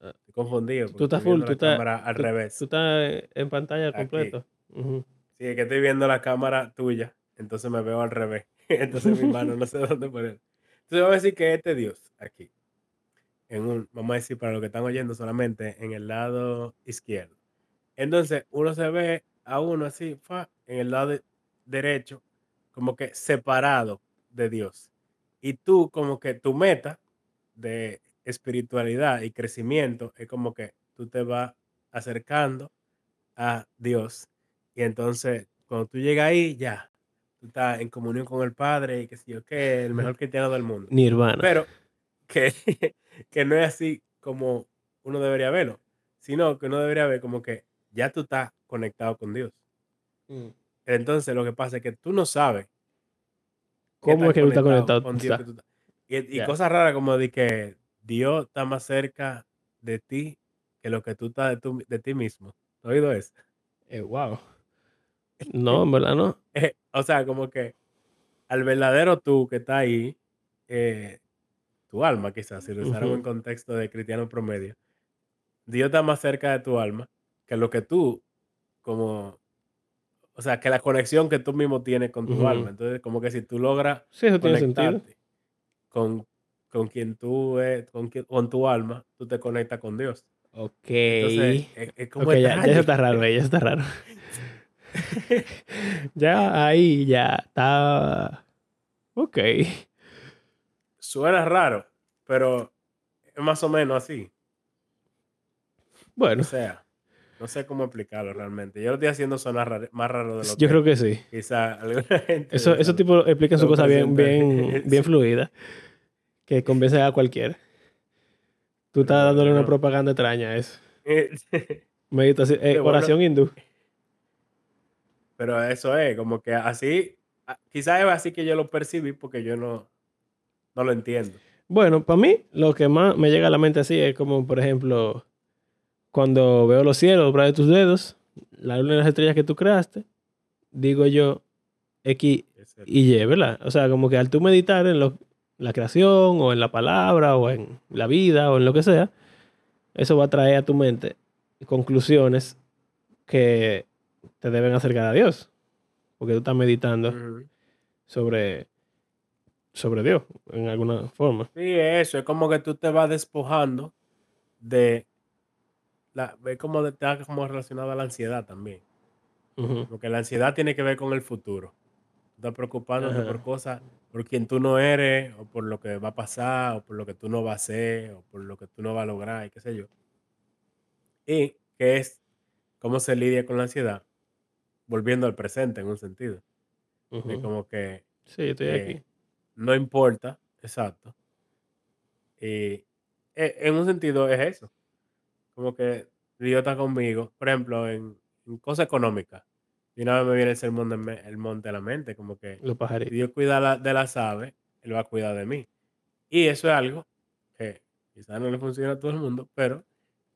Ah, Estoy confundido Tú estás full, tú estás, al tú, revés. tú estás en pantalla completo. Ujú. Sí, es que estoy viendo la cámara tuya, entonces me veo al revés. Entonces mi mano no sé dónde poner. Entonces vamos a decir que este Dios aquí, en un, vamos a decir para los que están oyendo solamente en el lado izquierdo. Entonces uno se ve a uno así, fa, en el lado de- derecho, como que separado de Dios. Y tú como que tu meta de espiritualidad y crecimiento es como que tú te vas acercando a Dios. Y entonces, cuando tú llegas ahí, ya, tú estás en comunión con el Padre y que sé yo qué, el mejor cristiano del mundo. Nirvana. Pero que, que no es así como uno debería verlo, sino que uno debería ver como que ya tú estás conectado con Dios. Mm. Entonces, lo que pasa es que tú no sabes ¿Cómo es que tú estás conectado? con Dios. Tú estás- Y, cosas raras como de que Dios está más cerca de ti que lo que tú estás de, tu- de ti mismo. ¿Has oído eso? Eh, wow. No, en verdad no. Eh, o sea, como que al verdadero tú que está ahí, eh, tu alma quizás, si lo usáramos en Ujú. contexto de cristiano promedio, Dios está más cerca de tu alma que lo que tú, como, o sea, que la conexión que tú mismo tienes con tu alma. Entonces, como que si tú logras Sí, eso tiene sentido. conectarte con, con quien tú es, con, quien- con tu alma, tú te conectas con Dios. Ok. Entonces, es, es como Ok, ya, ya eso está raro, ya está raro. Ya ahí, ya está. Ok. Suena raro, pero es más o menos así. O Bueno, sea, no sé cómo explicarlo realmente. Yo lo estoy haciendo sonar raro- más raro de lo yo que creo que sí. quizá alguna gente Eso, esos tipos explican su cosa bien, bien, bien fluida, que convence a cualquiera. Tú estás dándole una propaganda extraña a eso. Meditación, eh, oración hindú. Pero eso es, como que así, quizás es así que yo lo percibí porque yo no, no lo entiendo. Bueno, para mí, lo que más me llega a la mente así es como, por ejemplo, cuando veo los cielos, obra de tus dedos, la luna y las estrellas que tú creaste, digo yo X y Y, ¿verdad? O sea, como que al tú meditar en lo- la creación o en la palabra o en la vida o en lo que sea, eso va a traer a tu mente conclusiones que te deben acercar a Dios. Porque tú estás meditando sobre, sobre Dios en alguna forma. Sí, eso, es como que tú te vas despojando de, la, como de, está como relacionado a la ansiedad también. Porque la ansiedad tiene que ver con el futuro. Estás preocupándote por cosas, por quien tú no eres, o por lo que va a pasar, o por lo que tú no vas a hacer, o por lo que tú no vas a lograr, y qué sé yo. Y que es cómo se lidia con la ansiedad, volviendo al presente en un sentido. De Ujú. como que Sí, estoy aquí. eh, no importa, exacto. Y e- en un sentido es eso. Como que Dios está conmigo. Por ejemplo, en, en cosas económicas. Y una vez me viene el sermón de el monte a la mente. Como que Los si pajaritos. Dios cuida la- de las aves, Él va a cuidar de mí. Y eso es algo que quizás no le funciona a todo el mundo, pero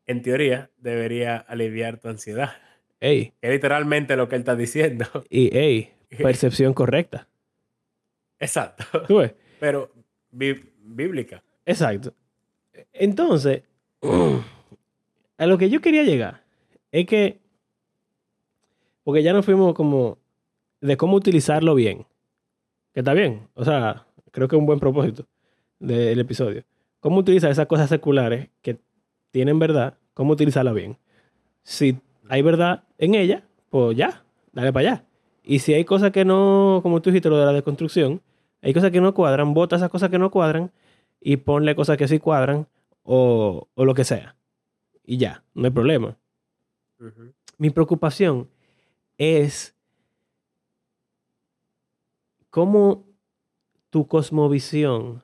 en teoría debería aliviar tu ansiedad. Ey, es literalmente lo que Él está diciendo. y ey, percepción correcta. Exacto. ¿Tú ves? Pero bí- bíblica. Exacto. Entonces, a lo que yo quería llegar es que, porque ya nos fuimos como de cómo utilizarlo bien, que está bien, o sea, creo que es un buen propósito del episodio. Cómo utilizar esas cosas seculares que tienen verdad, cómo utilizarla bien. Si hay verdad en ella, pues ya, dale para allá. Y si hay cosas que no, como tú dijiste, lo de la deconstrucción, hay cosas que no cuadran, bota esas cosas que no cuadran y ponle cosas que sí cuadran o, o lo que sea. Y ya, no hay problema. Mi preocupación es cómo tu cosmovisión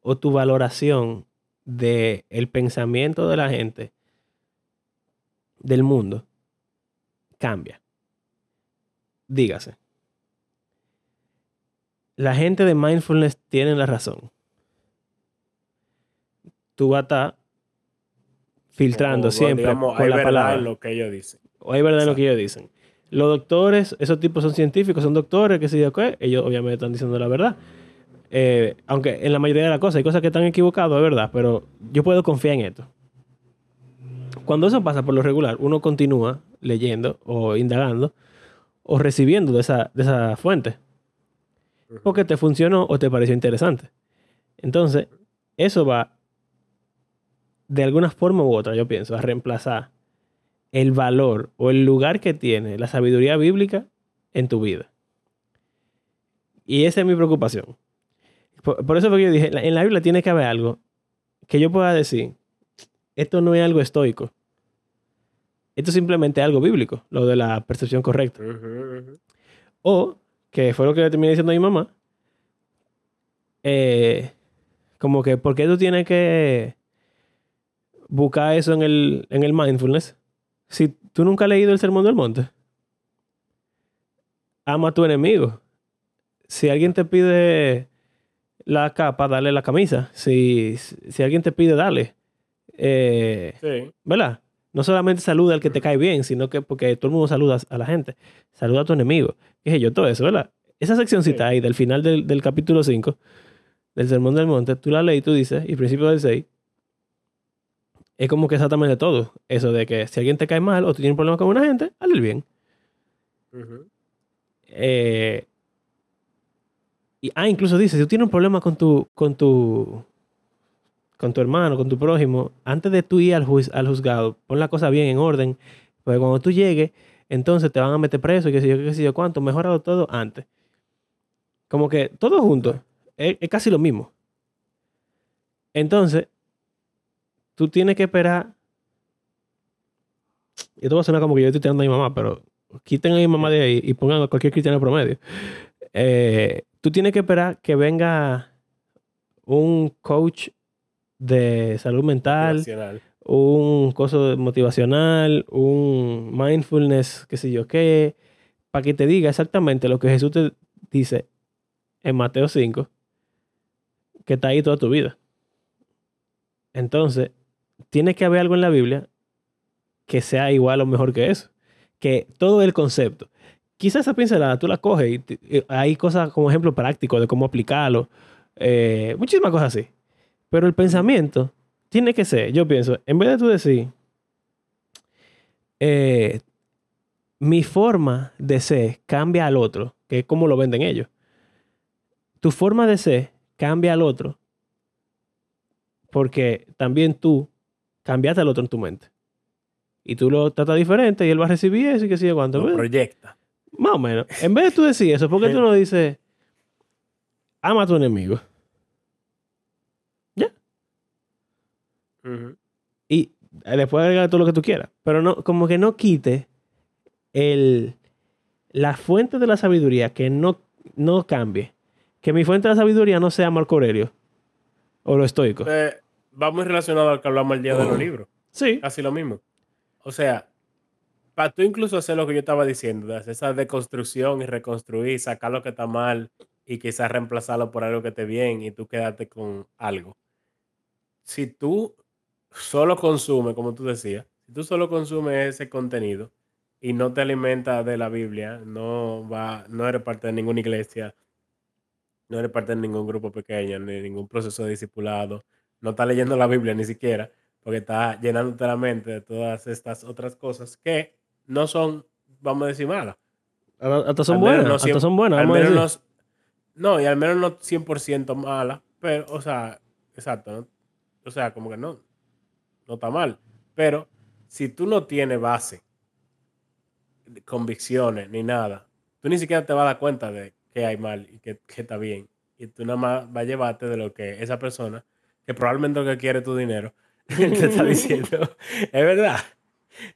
o tu valoración del el pensamiento de la gente del mundo cambia. Dígase. La gente de mindfulness tiene la razón. Tú vas a estar filtrando O, siempre digamos, con hay la verdad palabra. en lo que ellos dicen. O hay verdad en lo que ellos dicen. Los doctores, esos tipos son científicos, son doctores, que sé yo qué, ellos obviamente están diciendo la verdad. Eh, aunque en la mayoría de las cosas hay cosas que están equivocadas, es verdad, pero yo puedo confiar en esto. Cuando eso pasa por lo regular, uno continúa leyendo o indagando o recibiendo de esa, de esa fuente. Porque te funcionó o te pareció interesante. Entonces, eso va de alguna forma u otra, yo pienso, a reemplazar el valor o el lugar que tiene la sabiduría bíblica en tu vida. Y esa es mi preocupación. Por, por eso fue que yo dije, en la Biblia tiene que haber algo que yo pueda decir, esto no es algo estoico. Esto es simplemente algo bíblico, lo de la percepción correcta. O, que fue lo que le terminé diciendo a mi mamá, eh, como que, ¿por qué tú tienes que buscar eso en el, en el mindfulness? Si tú nunca has leído el Sermón del Monte. Ama a tu enemigo. Si alguien te pide la capa, dale la camisa. Si, si alguien te pide, dale. Eh, Sí. ¿verdad? No solamente saluda al que te cae bien, sino que porque todo el mundo saluda a la gente. Saluda a tu enemigo. Sé yo, todo eso, ¿verdad? esa seccióncita Sí. ahí del final del, del capítulo 5, del Sermón del Monte, tú la lees y tú dices, y principio del 6, es como que exactamente todo. Eso de que si alguien te cae mal o tú tienes un problema con una gente, hazle el bien. Eh, y, ah, incluso dice, si tú tienes un problema con tu, con tu, con tu hermano, con tu prójimo, antes de tú ir al, juiz- al juzgado, pon la cosa bien en orden, porque cuando tú llegues, entonces te van a meter preso y qué sé yo, qué sé yo cuánto, mejorado todo antes. Como que todo junto, es, es casi lo mismo. Entonces, tú tienes que esperar. Esto va a sonar como que yo estoy tirando a mi mamá, pero quiten a mi mamá de ahí y pongan a cualquier cristiano promedio. Eh, tú tienes que esperar que venga un coach de salud mental, un coso motivacional, un mindfulness, qué sé yo qué, para que te diga exactamente lo que Jesús te dice en Mateo 5, que está ahí toda tu vida. Entonces, tiene que haber algo en la Biblia que sea igual o mejor que eso. Que todo el concepto. Quizás esa pincelada tú la coges y, hay cosas como ejemplo práctico de cómo aplicarlo. eh, muchísimas cosas así. Pero el pensamiento tiene que ser, yo pienso, en vez de tú decir, eh, mi forma de ser cambia al otro, que es como lo venden ellos. Tu forma de ser cambia al otro porque también tú cambiaste al otro en tu mente. Y tú lo tratas diferente y él va a recibir eso y que sigue cuánto. Lo proyecta. Más o menos. En vez de tú decir eso, ¿por qué tú no dices, ama a tu enemigo? Ujú. Y eh, después agregar todo lo que tú quieras. Pero no, como que no quite el, la fuente de la sabiduría, que no, no cambie. Que mi fuente de la sabiduría no sea Marco Aurelio o lo estoico. Eh, va muy relacionado al que hablamos el día de los libros. Sí. Casi lo mismo. O sea, para tú incluso hacer lo que yo estaba diciendo, de esa deconstrucción y reconstruir, sacar lo que está mal y quizás reemplazarlo por algo que esté bien y tú quedarte con algo. Si tú solo consumes, como tú decías, si tú solo consumes ese contenido y no te alimentas de la Biblia, no va, no eres parte de ninguna iglesia, no eres parte de ningún grupo pequeño, ni ningún proceso de discipulado, no estás leyendo la Biblia ni siquiera, porque estás llenándote la mente de todas estas otras cosas que no son, vamos a decir, malas. Hasta son buenas. no hasta son buenas. al menos no, no, y al menos no 100% mala, pero, o sea, exacto, ¿no? o sea, como que no, no está mal, pero si tú no tienes base, convicciones ni nada, tú ni siquiera te vas a dar cuenta de que hay mal y que, que está bien, y tú nada más vas a llevarte de lo que esa persona, que probablemente lo que quiere es tu dinero, te está diciendo, es verdad.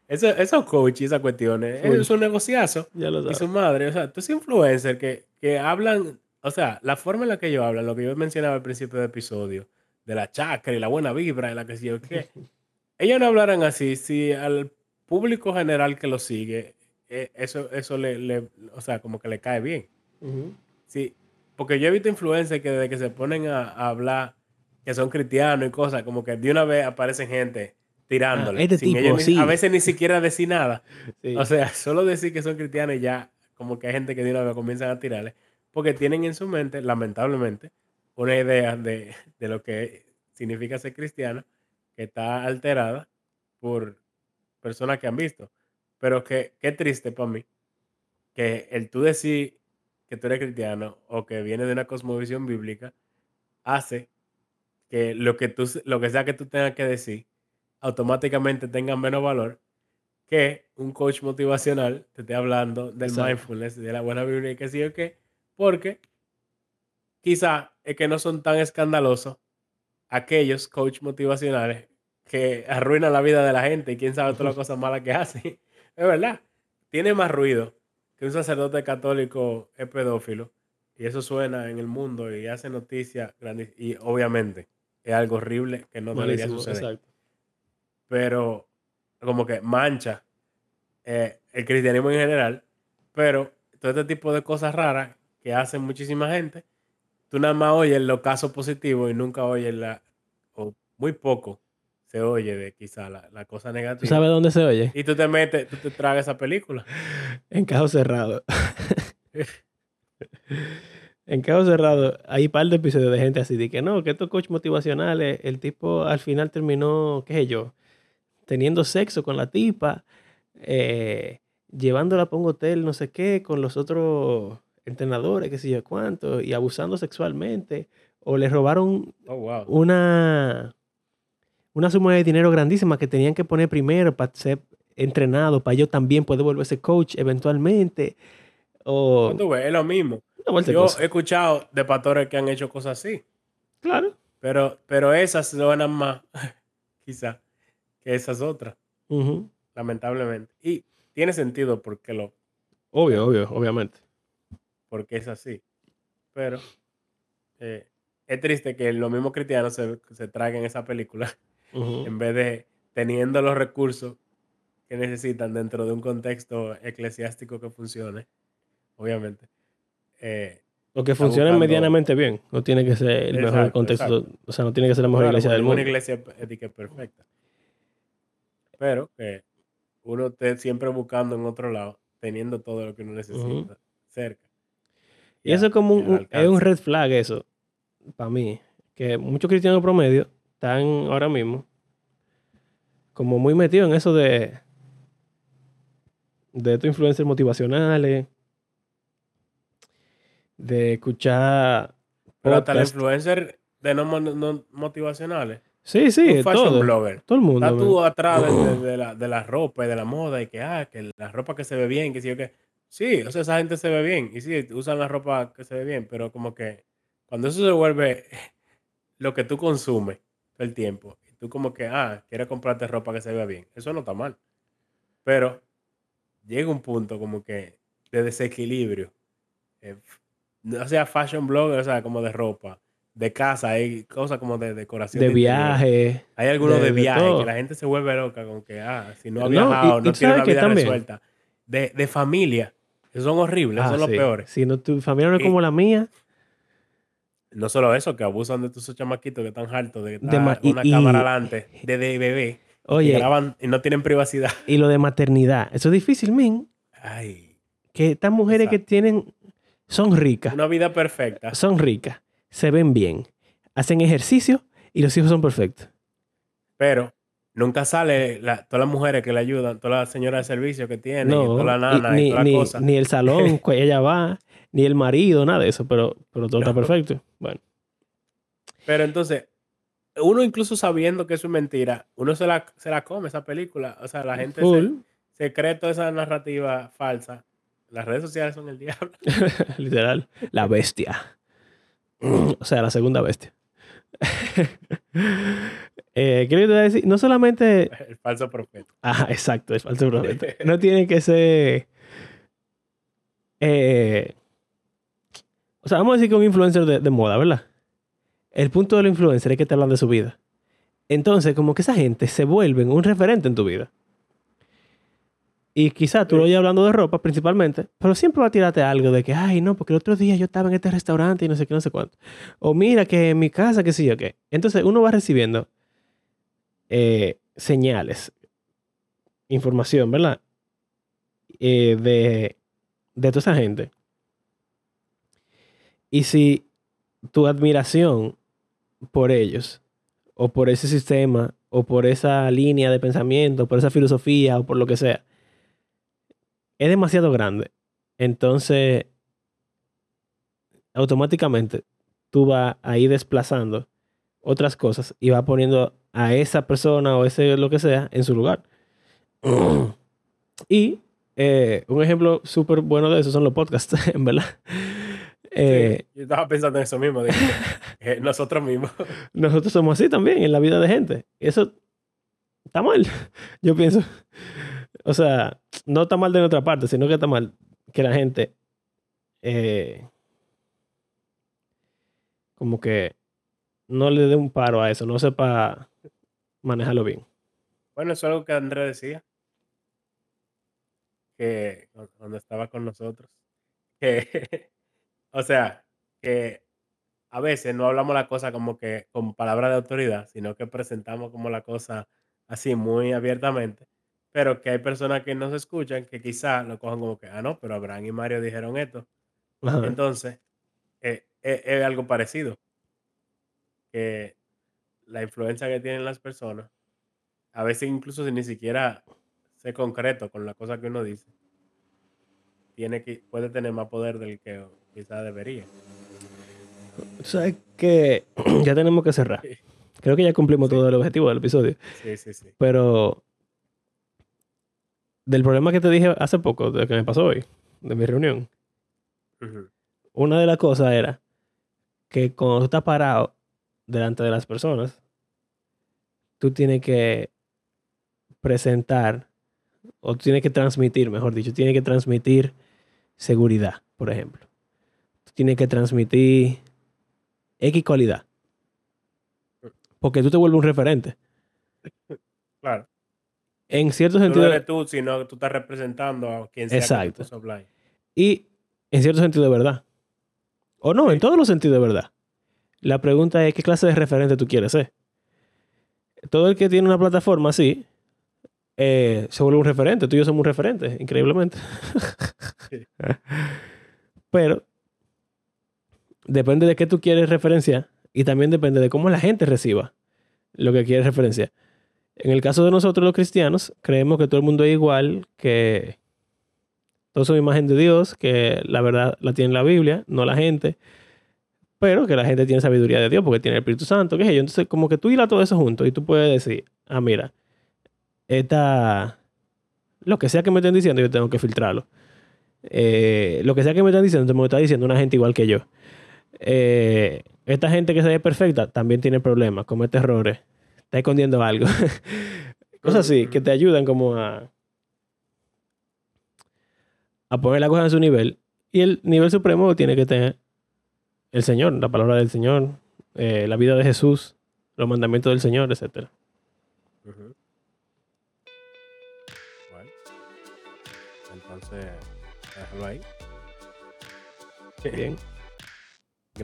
Eso, esos coaches y esas cuestiones, es un negociazo Ya lo y sabes. su madre, o sea, tú eres influencer que, que hablan, o sea, la forma en la que ellos hablan, lo que yo mencionaba al principio del episodio, de la chakra y la buena vibra y la que sí o qué, ellos no hablaran así si al público general que lo sigue, eh, eso, eso le, le- o sea, como que le cae bien. Ujú. Sí, porque yo he visto influencers que desde que se ponen a, a hablar que son cristianos y cosas, como que de una vez aparecen gente tirándole. Ah, este sin tipo, ellos sí. A veces ni siquiera decir nada. Sí. O sea, solo decir que son cristianos y ya, como que hay gente que de una vez comienzan a tirarle, porque tienen en su mente, lamentablemente, una idea de, de lo que significa ser cristiano, que está alterada por personas que han visto. Pero que qué triste para mí que el tú decir que tú eres cristiano o que viene de una cosmovisión bíblica hace que lo que, tú, lo que sea que tú tengas que decir automáticamente tenga menos valor que un coach motivacional te esté hablando del Exacto. mindfulness, de la buena Biblia y que sí o qué, porque quizá es que no son tan escandalosos aquellos coach motivacionales que arruinan la vida de la gente y quién sabe todas las cosas malas que hacen. Es verdad, tiene más ruido que un sacerdote católico es pedófilo y eso suena en el mundo y hace noticias grandes y obviamente es algo horrible que no debería Malísimo, suceder exacto. pero como que mancha eh, el cristianismo en general, pero todo este tipo de cosas raras que hacen muchísima gente, tú nada más oyes los casos positivos y nunca oyes la, o muy poco se oye de quizá la, la cosa ¿Tú negativa. sabes dónde se oye? Y tú te metes, tú te tragas esa película. En caso cerrado. En caso cerrado, hay un par de episodios de gente así, de que no, que estos coach motivacionales, el tipo al final terminó, qué sé yo, teniendo sexo con la tipa, eh, llevándola para un hotel, no sé qué, con los otros entrenadores, qué sé yo cuánto, y abusando sexualmente, o le robaron Oh, wow. una, una suma de dinero grandísima que tenían que poner primero para ser entrenado, para yo también poder volverse coach eventualmente. O Pues tú ves, es lo mismo. Yo he escuchado de pastores que han hecho cosas así, Claro. pero, pero esas suenan más, quizá, que esas otras, lamentablemente. Y tiene sentido porque, lo, Obvio, obvio, obviamente. porque es así. Pero eh, es triste que los mismos cristianos se, se traguen esa película en vez de teniendo los recursos que necesitan dentro de un contexto eclesiástico que funcione, obviamente. Eh, O que buscando- medianamente bien. No tiene que ser el mejor contexto. exacto. O sea, no tiene que ser la mejor claro, iglesia del mundo. iglesia es perfecta. Pero que uno esté siempre buscando en otro lado, teniendo todo lo que uno necesita cerca. Y eso es como un, es un red flag eso, para mí. Que muchos cristianos promedio están ahora mismo como muy metidos en eso de de estos influencers motivacionales, de escuchar Pero podcast. influencers de no, no motivacionales. Sí, sí, un fashion todo. blogger. Todo el mundo. Estás tú man. atrás de, de- de la, de la ropa y de la moda y que, ah, que la ropa que se ve bien, que sí o qué. Sí, o sea, esa gente se ve bien y sí, usan la ropa que se ve bien, pero como que cuando eso se vuelve lo que tú consumes todo el tiempo, y tú como que, ah, quieres comprarte ropa que se vea bien, eso no está mal. Pero llega un punto como que de desequilibrio. eh, o sea, fashion blogger, o sea, como de ropa, de casa, hay cosas como de decoración. De interior. viaje. Hay algunos de- de, de viaje que la gente se vuelve loca con que, ah, si no ha No, y- viajado, y no tú tiene que vida también- resuelta. De, de familia, esos son horribles, Ah, son los sí. peores. Si no, tu familia no es Y- como la mía. No solo eso, que abusan de tus chamaquitos que están hartos de que De está y- una y- cámara delante de, de bebé y Oye, graban y no tienen privacidad. y lo de maternidad. Eso es difícil, min. Ay, Que estas mujeres que tienen. Son ricas. una vida perfecta. Son ricas. Se ven bien. Hacen ejercicio y los hijos son perfectos. Pero nunca sale la- todas las mujeres que le ayudan, todas las señoras de servicio que tienen, No, ni, el salón que ella va, ni el marido, nada de eso, pero, pero todo está perfecto. Bueno, Pero entonces, uno incluso sabiendo que eso es mentira, uno se la, se la come esa película. O sea, la gente se cree toda esa narrativa falsa. Las redes sociales son el diablo. literal, la bestia. o sea, la segunda bestia. eh, ¿Qué le iba a decir? No solamente El falso profeta. Ah, exacto, es falso profeta. No tiene que ser. eh, o sea, vamos a decir que un influencer de, de moda, ¿verdad? El punto del influencer es que te hablan de su vida. Entonces, como que esa gente se vuelven un referente en tu vida. Y quizás tú lo oyes hablando de ropa principalmente, pero siempre va a tirarte algo de que, ay, no, porque el otro día yo estaba en este restaurante y no sé qué, no sé cuánto. O mira que en mi casa, qué sé yo qué. Entonces, uno va recibiendo eh, señales, información, ¿verdad? Eh, de, de toda esa gente. Y si tu admiración por ellos, o por ese sistema, o por esa línea de pensamiento, por esa filosofía, o por lo que sea, es demasiado grande, entonces automáticamente tú vas a ir desplazando otras cosas y vas poniendo a esa persona o ese lo que sea en su lugar. y eh, un ejemplo súper bueno de eso son los podcasts, en verdad. Eh, Sí, yo estaba pensando en eso mismo. de que, eh, nosotros mismos. nosotros somos así también en la vida de gente. Eso está mal, yo pienso. O sea, no está mal de nuestra parte, sino que está mal que la gente eh, como que no le dé un paro a eso, no sepa manejarlo bien. Bueno, eso es algo que Andrés decía. Que cu- cuando estaba con nosotros. Que, o sea, que a veces no hablamos la cosa como que con palabras de autoridad, sino que presentamos como la cosa así muy abiertamente. Pero que hay personas que nos escuchan que quizás lo cojan como que, ah, no, pero Abraham y Mario dijeron esto. Ajá. Entonces, eh, eh, es algo parecido. Que la influencia que tienen las personas, a veces incluso si ni siquiera sé concreto con la cosa que uno dice, tiene que, puede tener más poder del que quizás debería. Sabes que ya tenemos que cerrar. Creo que ya cumplimos Sí. todo el objetivo del episodio. Sí, sí, sí. Pero del problema que te dije hace poco, de que me pasó hoy, de mi reunión, una de las cosas era que cuando tú estás parado delante de las personas, tú tienes que presentar, o tú tienes que transmitir, mejor dicho, tienes que transmitir seguridad, por ejemplo. Tú tienes que transmitir X cualidad. Porque tú te vuelves un referente. Claro. En cierto Tú no sentido, eres tú, sino tú estás representando a quien sea que Exacto. y en cierto sentido de verdad. O no, en todos los sentidos de verdad. La pregunta es qué clase de referente tú quieres ser. Todo el que tiene una plataforma así eh, se vuelve un referente. Tú y yo somos un referente, increíblemente. Sí. Pero depende de qué tú quieres referenciar y también depende de cómo la gente reciba lo que quieres referenciar. En el caso de nosotros los cristianos, creemos que todo el mundo es igual, que todos son imagen de Dios, que la verdad la tiene la Biblia, no la gente, pero que la gente tiene sabiduría de Dios porque tiene el Espíritu Santo, qué sé yo. Entonces, como que tú hilas todo eso junto y tú puedes decir, ah, mira, esta, lo que sea que me estén diciendo, yo tengo que filtrarlo. Eh, lo que sea que me están diciendo, me está diciendo una gente igual que yo. Eh, esta gente que se ve perfecta también tiene problemas, comete errores, está escondiendo algo. Cosas así que te ayudan como a, a poner la cosa en su nivel. Y el nivel supremo tiene que tener el Señor, la palabra del Señor, eh, la vida de Jesús, los mandamientos del Señor, etc. Bueno. Entonces, déjalo ahí. Bien.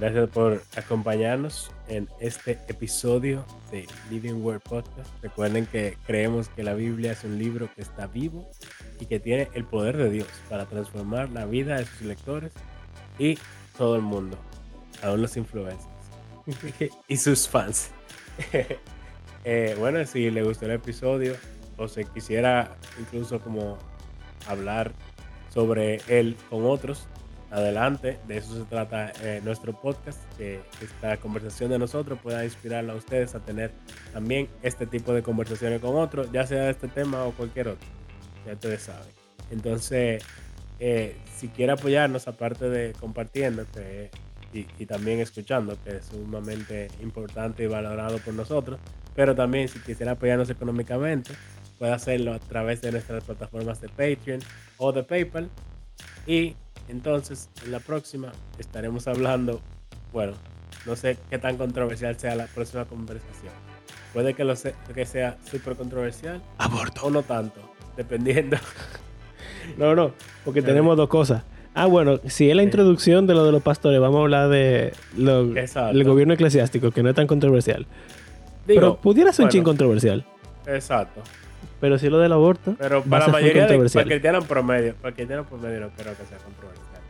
Gracias por acompañarnos en este episodio de Living Word Podcast. Recuerden que creemos que la Biblia es un libro que está vivo y que tiene el poder de Dios para transformar la vida de sus lectores y todo el mundo, aún los influencers y sus fans. Eh, bueno, si le gustó el episodio o se quisiera incluso como hablar sobre él con otros, adelante. De eso se trata eh, nuestro podcast, que esta conversación de nosotros pueda inspirarla a ustedes a tener también este tipo de conversaciones con otros, ya sea de este tema o cualquier otro. Ya ustedes saben. Entonces, eh, si quiere apoyarnos, aparte de compartiendo que, y, también escuchando, que es sumamente importante y valorado por nosotros, pero también si quisiera apoyarnos económicamente, puede hacerlo a través de nuestras plataformas de Patreon o de PayPal. Y entonces, en la próxima estaremos hablando, bueno, no sé qué tan controversial sea la próxima conversación. Puede que, lo se- que sea súper controversial Aborto. o no tanto, dependiendo. No, no, porque tenemos dos cosas. Ah, bueno, si es la Sí. introducción de lo de los pastores, vamos a hablar de lo, el gobierno eclesiástico, que no es tan controversial. Digo, pero pudiera ser un bueno, chin controversial. Exacto. Pero si lo del aborto, Pero para la mayoría de para controversial. el cristiano promedio, para el cristiano promedio no creo que sea controversial.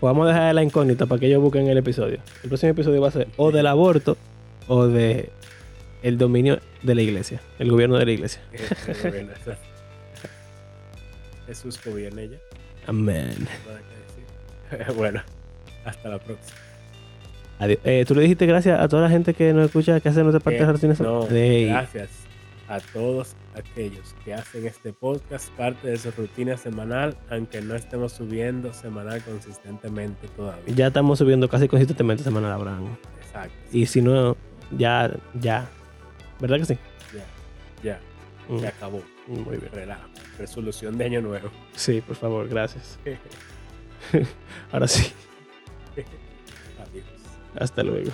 pues vamos a dejar la incógnita para que ellos busquen el episodio. El próximo episodio va a ser o del aborto o de el dominio de la iglesia, el gobierno de la iglesia. Gobierno, exacto. Jesús gobierna ella. Amén. bueno, hasta la próxima. Adiós. Eh, Tú le dijiste gracias a toda la gente que nos escucha, que hace nuestra parte de Eh, rutinas. no, gracias a todos aquellos que hacen este podcast parte de su rutina semanal, aunque no estemos subiendo semanal consistentemente todavía. Ya estamos subiendo casi consistentemente semana a Abraham. Exacto. Y si no, ya, ya. ¿Verdad que sí? Ya, Mm, se acabó. Muy bien. Relajo. Resolución de año nuevo. Sí, por favor, gracias. Ahora sí, Adiós. hasta luego.